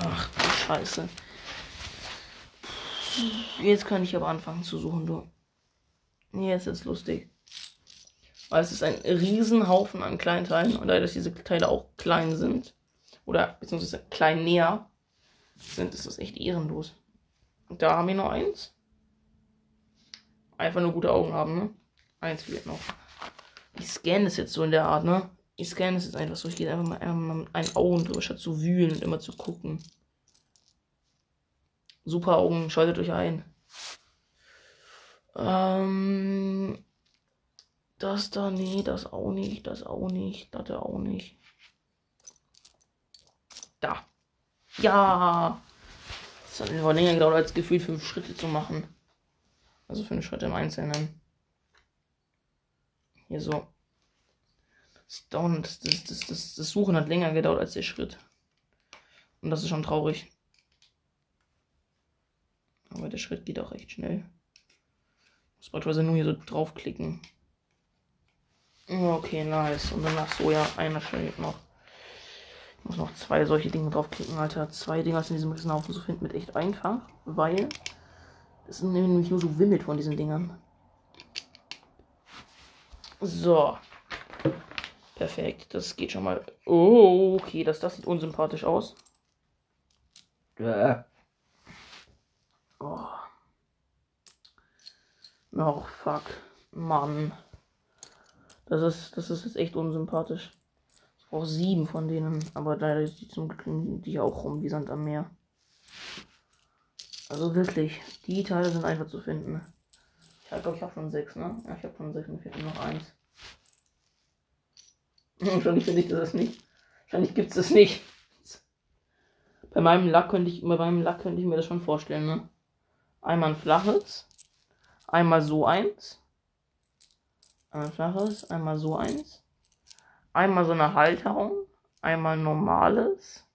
Ach du Scheiße. Jetzt kann ich aber anfangen zu suchen, du. Jetzt ist lustig. Weil es ist ein Riesenhaufen an kleinen Teilen und da dass diese Teile auch klein sind, oder beziehungsweise klein näher sind, ist das echt ehrenlos. Und da haben wir noch eins. Einfach nur gute Augen haben, ne? Eins fehlt noch. Ich scanne das jetzt so in der Art, ne? Ich scanne das jetzt einfach so. Ich gehe einfach mal mit einem Augen drüber, statt zu wühlen und immer zu gucken. Super Augen, schaltet euch ein. Ähm, das da, nee, das auch nicht, das auch nicht, das auch nicht. Da. Ja. Das hat mir länger gedauert, als gefühlt fünf Schritte zu machen. Also fünf Schritte im Einzelnen. Hier so. Das, das, das, das, das Suchen hat länger gedauert als der Schritt. Und das ist schon traurig. Aber der Schritt geht auch recht schnell. Muss beispielsweise nur hier so draufklicken. Okay, nice. Und danach so, ja, einer steht noch. Ich muss noch zwei solche Dinge draufklicken, Alter. Zwei Dinger in diesem Riesenhaufen zu finden, mit echt einfach. Weil es sind nämlich nur so wimmelt von diesen Dingern. So. Perfekt, das geht schon mal. Oh, okay, das, das sieht unsympathisch aus. Oh. Oh, fuck. Mann. Das ist, das ist jetzt echt unsympathisch. Ich brauche sieben von denen, aber die zum Glück die auch rum wie Sand am Meer. Also wirklich, die Teile sind einfach zu finden. Ich glaube, ich habe schon sechs, ne? Ja, ich habe schon sechs und fehlt noch eins. Wahrscheinlich finde ich das nicht. Wahrscheinlich gibt es das nicht. Bei meinem Lack könnte ich, bei meinem Lack könnte ich mir das schon vorstellen, ne? Einmal ein flaches, einmal so eins, einmal flaches, einmal so eins, einmal so eine Halterung, einmal normales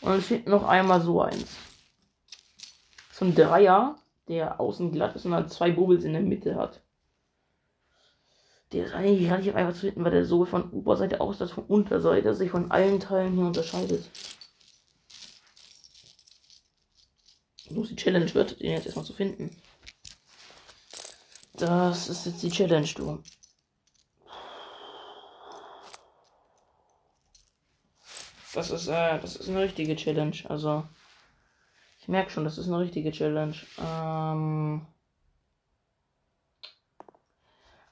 und es steht noch einmal so eins. So ein Dreier, der außen glatt ist und halt zwei Bubbles in der Mitte hat. Der ist eigentlich relativ einfach zu finden, weil der sowohl von Oberseite aus als von Unterseite sich von allen Teilen hier unterscheidet. Bloß die Challenge wird, den jetzt erstmal zu finden. Das ist jetzt die Challenge, du. Das ist, äh, das ist eine richtige Challenge. Also, ich merke schon, das ist eine richtige Challenge. Ähm,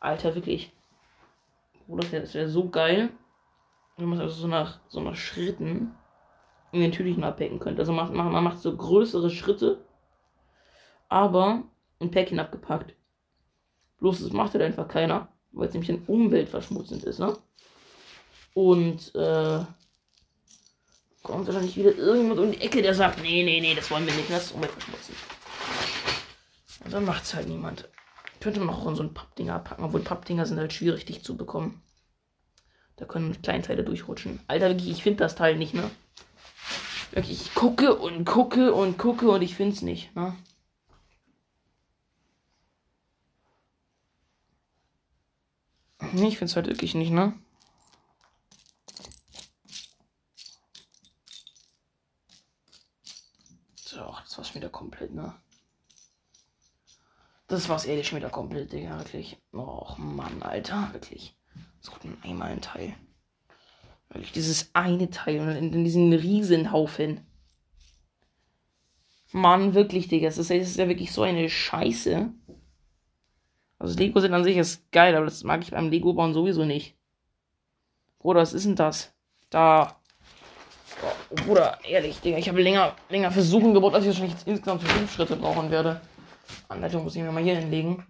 Alter, wirklich. Bruder, das wäre so geil, wenn man also so nach, so nach Schritten in den Tütchen abpacken könnte. Also man macht, man macht so größere Schritte, aber ein Päckchen abgepackt. Bloß das macht halt einfach keiner, weil es nämlich ein umweltverschmutzend ist, ne? Und äh, kommt wahrscheinlich wieder irgendjemand um die Ecke, der sagt, nee, nee, nee, das wollen wir nicht, das ist umweltverschmutzend. Und dann es halt niemand. Könnte man auch in so ein Pappdinger packen, obwohl Pappdinger sind halt schwierig, dich zu bekommen. Da können Kleinteile durchrutschen. Alter, wirklich, ich finde das Teil nicht, ne? Wirklich, ich gucke und gucke und gucke und ich finde es nicht. Ne? Ich finde es halt wirklich nicht, ne? So, das war's schon wieder komplett, ne? Das war's ehrlich schon wieder komplett, Digga, wirklich. Och, Mann, Alter, wirklich. So einmal ein Teil. Wirklich dieses eine Teil und in, diesen Riesenhaufen. Mann, wirklich, Digga. Das ist, das ist ja wirklich so eine Scheiße. Also Lego sind an sich ist geil, aber das mag ich beim Lego bauen sowieso nicht. Bruder, was ist denn das? Da. Oh, Bruder, ehrlich, Digga, ich habe länger, länger versuchen gebaut, als ich wahrscheinlich jetzt insgesamt fünf Schritte brauchen werde. Anleitung muss ich mir mal hier hinlegen.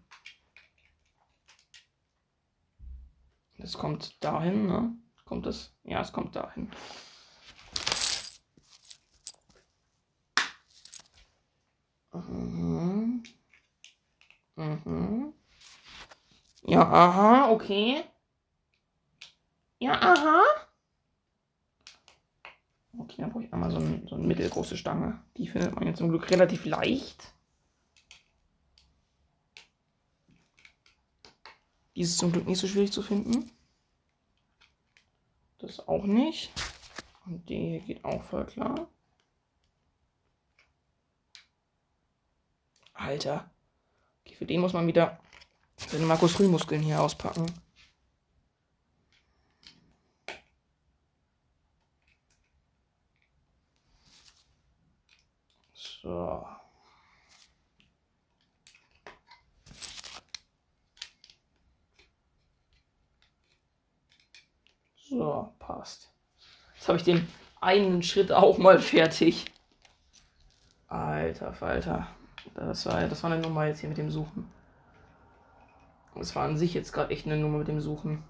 Das kommt dahin, ne? Kommt es? Ja, es kommt dahin. Mhm. Mhm. Ja, aha, okay. Ja, aha. Okay, dann brauche ich einmal so, ein, so eine mittelgroße Stange. Die findet man jetzt zum Glück relativ leicht. Die ist zum Glück nicht so schwierig zu finden. Das auch nicht. Und die hier geht auch voll klar. Alter. Okay, für den muss man wieder seine Markus Rühl-Muskeln hier auspacken. So. So, passt. Jetzt habe ich den einen Schritt auch mal fertig. Alter Falter. Das war, das war eine Nummer jetzt hier mit dem Suchen. Das war an sich jetzt gerade echt eine Nummer mit dem Suchen.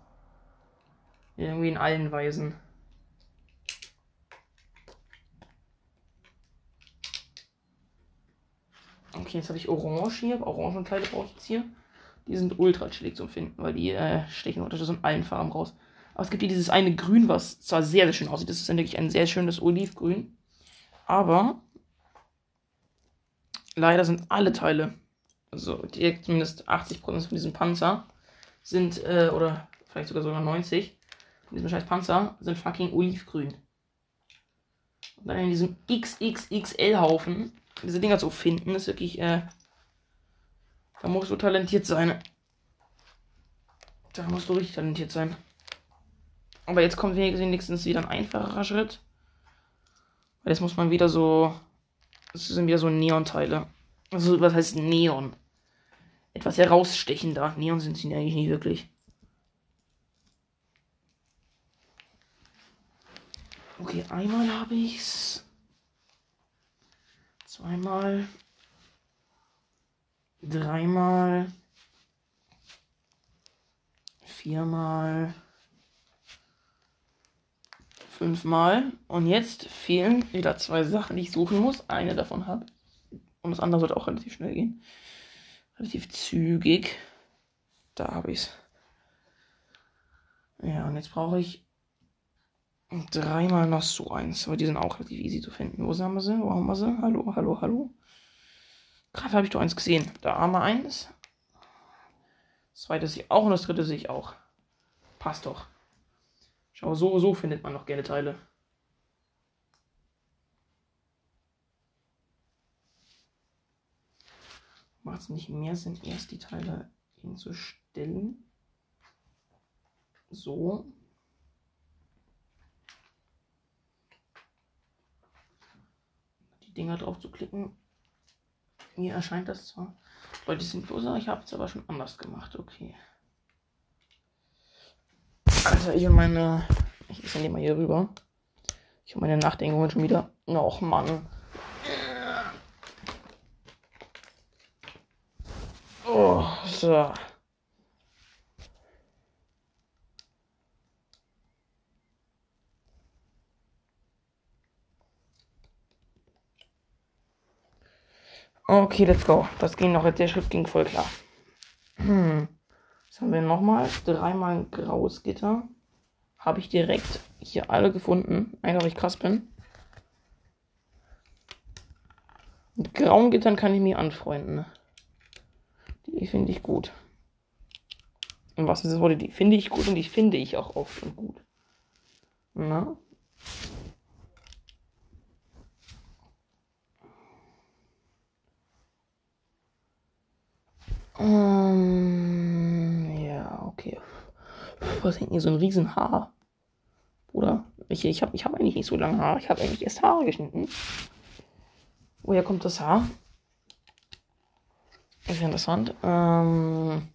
Irgendwie in allen Weisen. Okay, jetzt habe ich Orange hier. Orangenteile brauche ich jetzt hier. Die sind ultra chillig zum Finden, weil die äh, stechen unter so allen Farben raus. Aber es gibt hier dieses eine Grün, was zwar sehr, sehr schön aussieht. Das ist wirklich ein sehr schönes Olivgrün. Aber leider sind alle Teile, also direkt zumindest 80% von diesem Panzer, sind, äh, oder vielleicht sogar sogar 90 von diesem scheiß Panzer, sind fucking olivgrün. Und dann in diesem XXXL-Haufen diese Dinger zu finden, ist wirklich, äh, da musst du talentiert sein. Da musst du richtig talentiert sein. Aber jetzt kommt wenigstens wieder ein einfacherer Schritt. Weil jetzt muss man wieder so. Das sind wieder so Neon-Teile. Also, was heißt Neon? Etwas herausstechender. Neon sind sie eigentlich nicht wirklich. Okay, einmal habe ich's. Zweimal. Dreimal. Viermal. Fünfmal. Und jetzt fehlen wieder zwei Sachen, die ich suchen muss. Eine davon habe. Und das andere sollte auch relativ schnell gehen. Relativ zügig. Da habe ich's. Ja, und jetzt brauche ich dreimal noch so eins. Aber die sind auch relativ easy zu finden. Wo haben wir sie? Wo haben wir sie? Hallo, hallo, hallo. Gerade habe ich doch eins gesehen. Da haben wir eins. Das zweite sehe ich auch und das dritte sehe ich auch. Passt doch. Schau, so, so findet man noch gerne Teile. Macht es nicht mehr Sinn, erst die Teile hinzustellen? So. Die Dinger drauf zu klicken. Mir erscheint das zwar Leute sind bloßer, ich habe es aber schon anders gemacht, okay. Also ich und meine. Ich ja mal hier rüber. Ich und meine Nachdenkungen schon wieder. Och Mann. Oh, so. Okay, let's go. Das ging noch. Der Schritt ging voll klar. Hm. Was haben wir nochmal? Dreimal ein graues Gitter. Habe ich direkt hier alle gefunden. Einfach, weil ich krass bin. Mit grauen Gittern kann ich mich anfreunden. Die finde ich gut. Und was ist das Wort? Die finde ich gut und die finde ich auch oft und gut. Na? Ähm, okay. Was hängt hier so ein Riesenhaar? Oder? Ich, ich habe ich hab eigentlich nicht so lange Haare. Ich habe eigentlich erst Haare geschnitten. Woher kommt das Haar? Ist interessant. Ähm,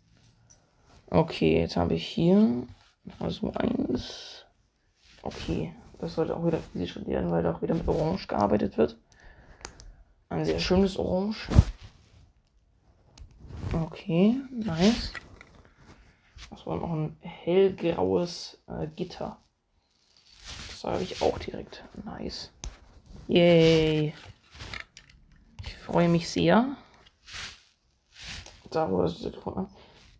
okay, jetzt habe ich hier also eins. Okay, das sollte auch wieder physisch werden, weil da auch wieder mit Orange gearbeitet wird. Ein sehr schönes Orange. Okay, nice. Das war noch ein hellgraues äh, Gitter. Das sage ich auch direkt. Nice. Yay. Ich freue mich sehr. Da wurde es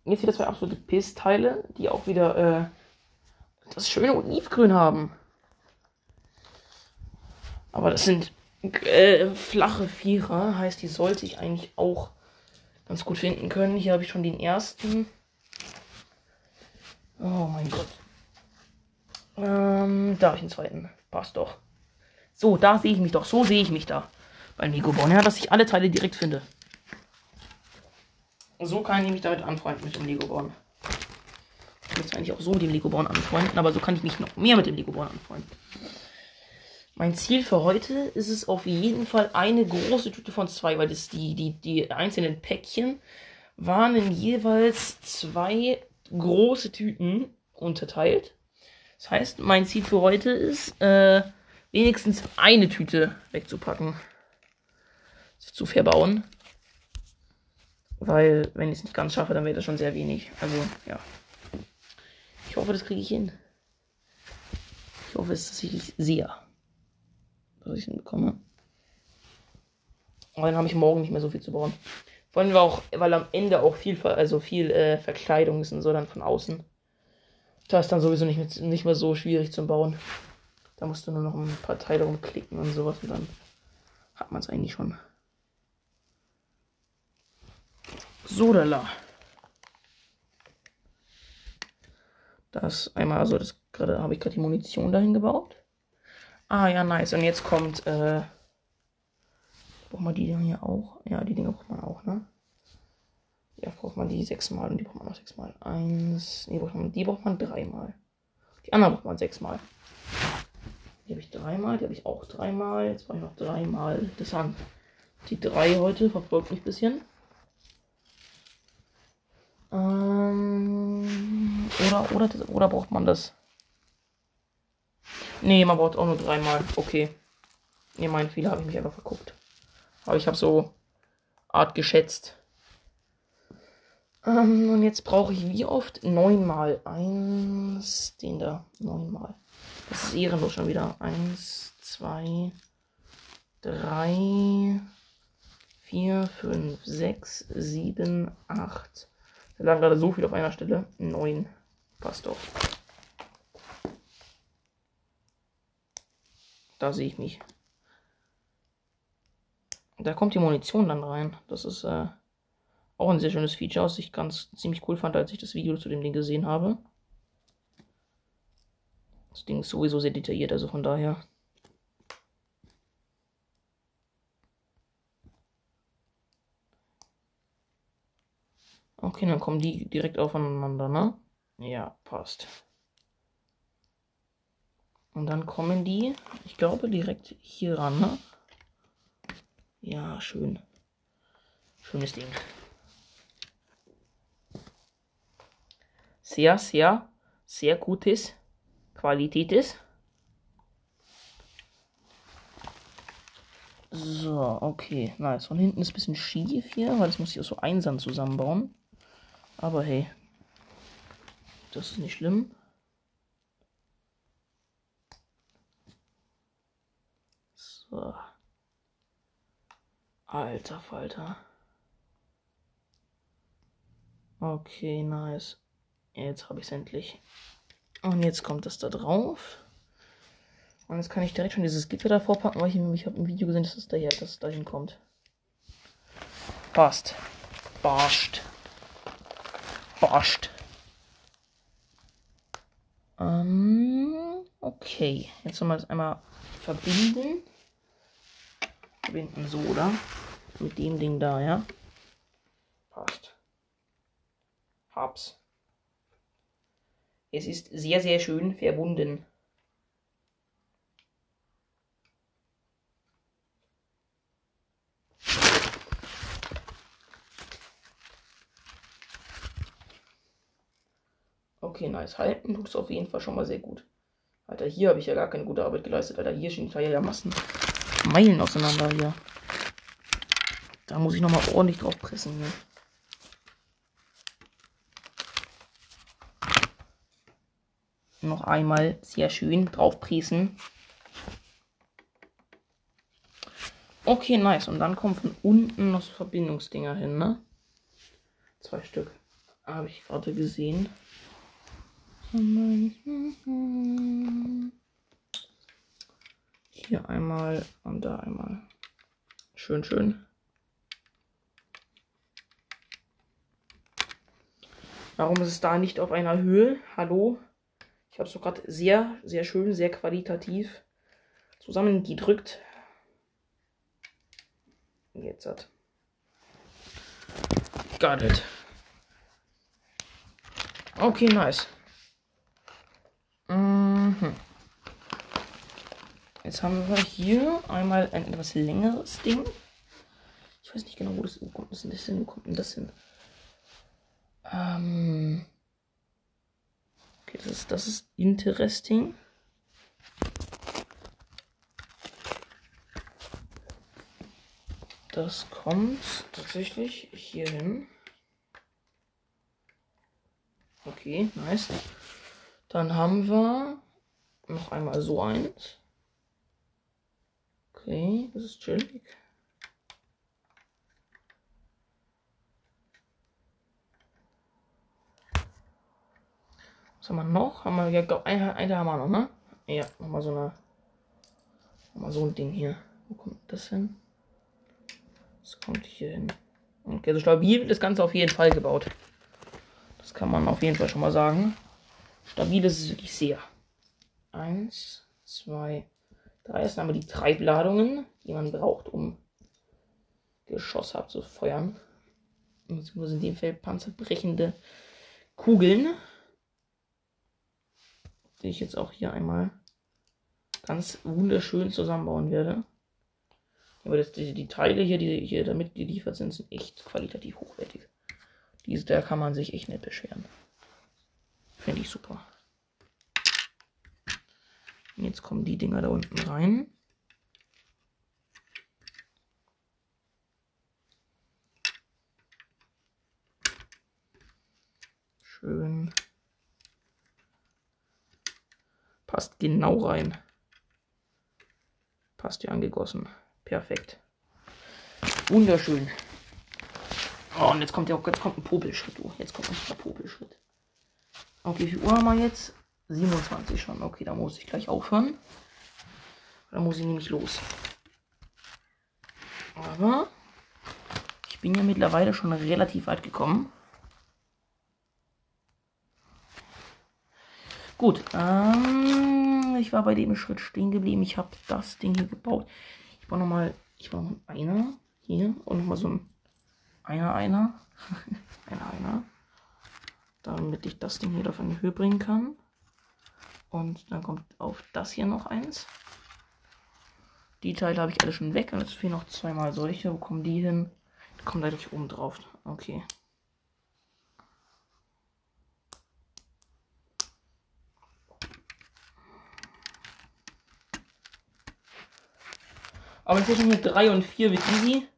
Jetzt wieder zwei absolute Pissteile, die auch wieder äh, das schöne Olivgrün haben. Aber das sind äh, flache Vierer, heißt, die sollte ich eigentlich auch ganz gut finden können. Hier habe ich schon den ersten. Oh mein Gott. Ähm, da habe ich den zweiten. Passt doch. So, da sehe ich mich doch. So sehe ich mich da. Beim Legobon. Ja, dass ich alle Teile direkt finde. So kann ich mich damit anfreunden mit dem Legobon. Ich muss eigentlich auch so mit dem Legobon anfreunden, aber so kann ich mich noch mehr mit dem Legobon anfreunden. Mein Ziel für heute ist es auf jeden Fall eine große Tüte von zwei, weil das die, die, die einzelnen Päckchen waren in jeweils zwei große Tüten unterteilt. Das heißt, mein Ziel für heute ist, äh, wenigstens eine Tüte wegzupacken. Zu verbauen. Weil, wenn ich es nicht ganz schaffe, dann wäre das schon sehr wenig. Also, ja. Ich hoffe, das kriege ich hin. Ich hoffe, es tatsächlich sehr was ich hinbekomme. Aber dann habe ich morgen nicht mehr so viel zu bauen. Vor allem, auch, weil am Ende auch viel, also viel äh, Verkleidung ist und so dann von außen. Das ist dann sowieso nicht mehr, nicht mehr so schwierig zum Bauen. Da musst du nur noch ein paar Teile rumklicken und sowas und dann hat man es eigentlich schon. So, da Das einmal, also das gerade habe ich gerade die Munition dahin gebaut. Ah ja, nice. Und jetzt kommt, äh, braucht man die hier auch? Ja, die Dinge braucht man auch, ne? Ja, braucht man die sechsmal und die braucht man noch sechsmal. Eins, nee, braucht man, die braucht man dreimal. Die anderen braucht man sechsmal. Die habe ich dreimal, die habe ich auch dreimal. Jetzt brauche ich noch dreimal. Das haben die drei heute, verfolgt mich ein bisschen. Ähm, oder, oder, oder braucht man das? Nee, man braucht auch nur dreimal. Okay. Nee, mein Fehler habe ich mich einfach verguckt. Aber ich habe so Art geschätzt. Ähm, und jetzt brauche ich wie oft? Neunmal. Eins, den da. Neunmal. Das ist ehrenlos schon wieder. Eins, zwei, drei, vier, fünf, sechs, sieben, acht, da lag gerade so viel auf einer Stelle. Neun. Passt doch. Da sehe ich mich. Da kommt die Munition dann rein. Das ist äh, auch ein sehr schönes Feature, was ich ganz ziemlich cool fand, als ich das Video zu dem Ding gesehen habe. Das Ding ist sowieso sehr detailliert, also von daher. Okay, dann kommen die direkt aufeinander, ne? Ja, passt. Und dann kommen die, ich glaube, direkt hier ran, ne? Ja, schön. Schönes Ding. Sehr, sehr, sehr gutes Qualität ist. So, okay, nice. Von hinten ist ein bisschen schief hier, weil das muss ich auch so einsam zusammenbauen. Aber hey, das ist nicht schlimm. So. Alter Falter. Okay, nice. Jetzt habe ich es endlich. Und jetzt kommt das da drauf. Und jetzt kann ich direkt schon dieses Gitter davor packen, weil ich, ich habe im Video gesehen, dass es daher, dass es dahin kommt. Passt. Barscht verarscht. Ähm, okay. Jetzt wir das einmal verbinden. Verbinden so, oder? Mit dem Ding da, ja? Passt. Hab's. Es ist sehr, sehr schön verbunden. Okay, nice. Halten tut es auf jeden Fall schon mal sehr gut. Alter, hier habe ich ja gar keine gute Arbeit geleistet. Alter, hier stehen Teile ja Massen. Meilen auseinander hier. Da muss ich nochmal ordentlich drauf pressen hier. Noch einmal sehr schön drauf pressen. Okay, nice. Und dann kommen von unten noch Verbindungsdinger hin, ne? Zwei Stück. Habe ich gerade gesehen. Hier einmal und da einmal. Schön, schön. Warum ist es da nicht auf einer Höhe? Hallo? Ich habe es doch gerade sehr, sehr schön, sehr qualitativ zusammengedrückt. Jetzt hat. Got it. Okay, nice. Mhm. Jetzt haben wir hier einmal ein etwas längeres Ding. Ich weiß nicht genau, wo das, wo kommt das hin? Wo kommt denn das hin? Ähm okay, das ist, das ist interesting. Das kommt tatsächlich hier hin. Okay, nice. Dann haben wir noch einmal so eins. Okay, das ist chillig. Was haben wir noch? Haben wir, ja, glaub, eine, eine haben wir noch, ne? Ja, nochmal so eine. Nochmal so ein Ding hier. Wo kommt das hin? Das kommt hier hin. Okay, so stabil wird das Ganze auf jeden Fall gebaut. Das kann man auf jeden Fall schon mal sagen. Stabil ist es wirklich sehr. Eins, zwei, drei. Sind aber die Treibladungen, die man braucht, um Geschosse abzufeuern. Beziehungsweise in dem Fall panzerbrechende Kugeln die ich jetzt auch hier einmal ganz wunderschön zusammenbauen werde. Aber das, die, die Teile hier, die hier damit geliefert sind, sind echt qualitativ hochwertig. Diese, da kann man sich echt nicht beschweren. Finde ich super. Jetzt kommen die Dinger da unten rein. Schön. Passt genau rein. Passt hier angegossen. Perfekt. Wunderschön. Oh, und jetzt kommt ja auch jetzt kommt ein Popelschritt. Oh, jetzt kommt ein Popelschritt. Okay, wie viel Uhr haben wir jetzt? 27 schon. Okay, da muss ich gleich aufhören. Da muss ich nämlich los. Aber ich bin ja mittlerweile schon relativ weit gekommen. Gut, ähm, ich war bei dem Schritt stehen geblieben. Ich habe das Ding hier gebaut. Ich baue nochmal, ich baue noch einer hier und nochmal so ein einer, einer, einer, einer, damit ich das Ding hier auf eine Höhe bringen kann. Und dann kommt auf das hier noch eins. Die Teile habe ich alle schon weg und es fehlen noch zweimal solche. Wo kommen die hin? Die kommen gleich oben drauf. Okay. Aber inzwischen mit 3 und 4 wird easy.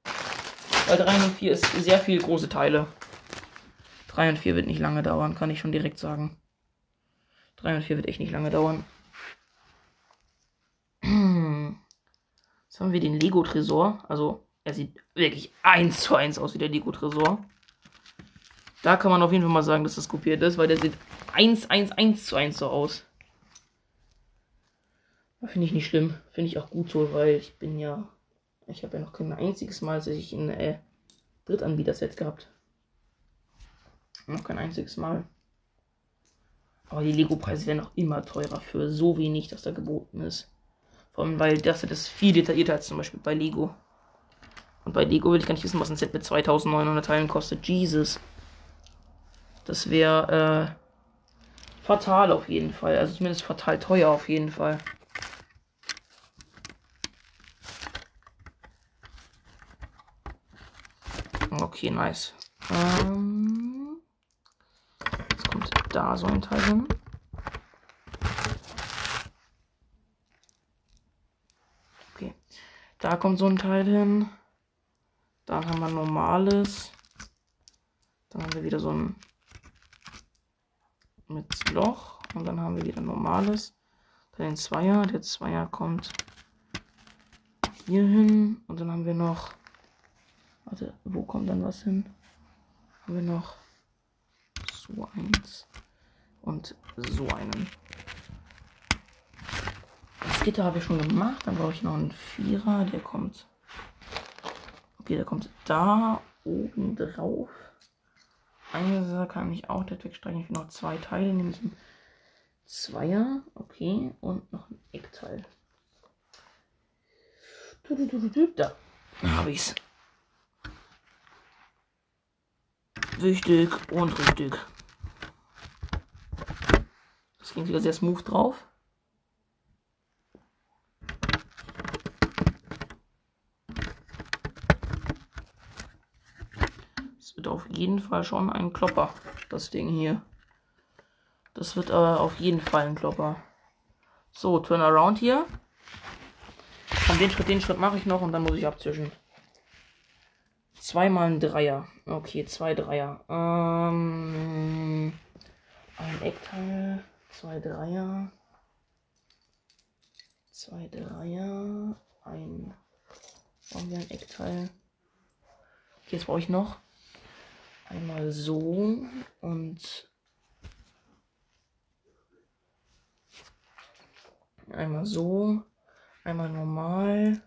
Weil 3 und 4 ist sehr viel große Teile. 3 und 4 wird nicht lange dauern, kann ich schon direkt sagen. 3 und 4 wird echt nicht lange dauern. Jetzt haben wir den Lego-Tresor. Also, er sieht wirklich 1 zu 1 aus wie der Lego-Tresor. Da kann man auf jeden Fall mal sagen, dass das kopiert ist, weil der sieht 1, 1, 1 zu 1 so aus. Finde ich nicht schlimm. Finde ich auch gut so, weil ich bin ja. Ich habe ja noch kein einziges Mal, dass ich ein äh, Drittanbieter-Set gehabt. Noch kein einziges Mal. Aber die Lego-Preise werden auch immer teurer für so wenig, dass da geboten ist. Vor allem, weil das ist viel detaillierter als zum Beispiel bei Lego. Und bei Lego will ich gar nicht wissen, was ein Set mit 2900 Teilen kostet. Jesus. Das wäre äh, fatal auf jeden Fall. Also zumindest fatal teuer auf jeden Fall. Okay, nice. Ähm, da so ein Teil hin. Okay, da kommt so ein Teil hin. Dann haben wir normales. Dann haben wir wieder so ein mit Loch. Und dann haben wir wieder normales. Dann den Zweier. Der Zweier kommt hier hin. Und dann haben wir noch Warte, wo kommt dann was hin? Haben wir noch so eins und so einen. Das Gitter habe ich schon gemacht. Dann brauche ich noch einen Vierer. Der kommt. Okay, der kommt da oben drauf. Eine kann ich auch direkt wegstreichen. Ich will noch zwei Teile, nämlich ein Zweier. Okay, und noch ein Eckteil. Da habe ich es. Wichtig und richtig. Das ging wieder sehr smooth drauf. Es wird auf jeden Fall schon ein Klopper, das Ding hier. Das wird äh, auf jeden Fall ein Klopper. So, Turnaround hier. Und den Schritt, den Schritt mache ich noch und dann muss ich abzwischen. Zweimal ein Dreier. Okay, zwei Dreier. Ähm, ein Eckteil, Zwei Dreier. Zwei Dreier. Ein. Brauchen wir ein Eckteil. Okay, jetzt brauche ich noch. Einmal so und einmal so, einmal normal.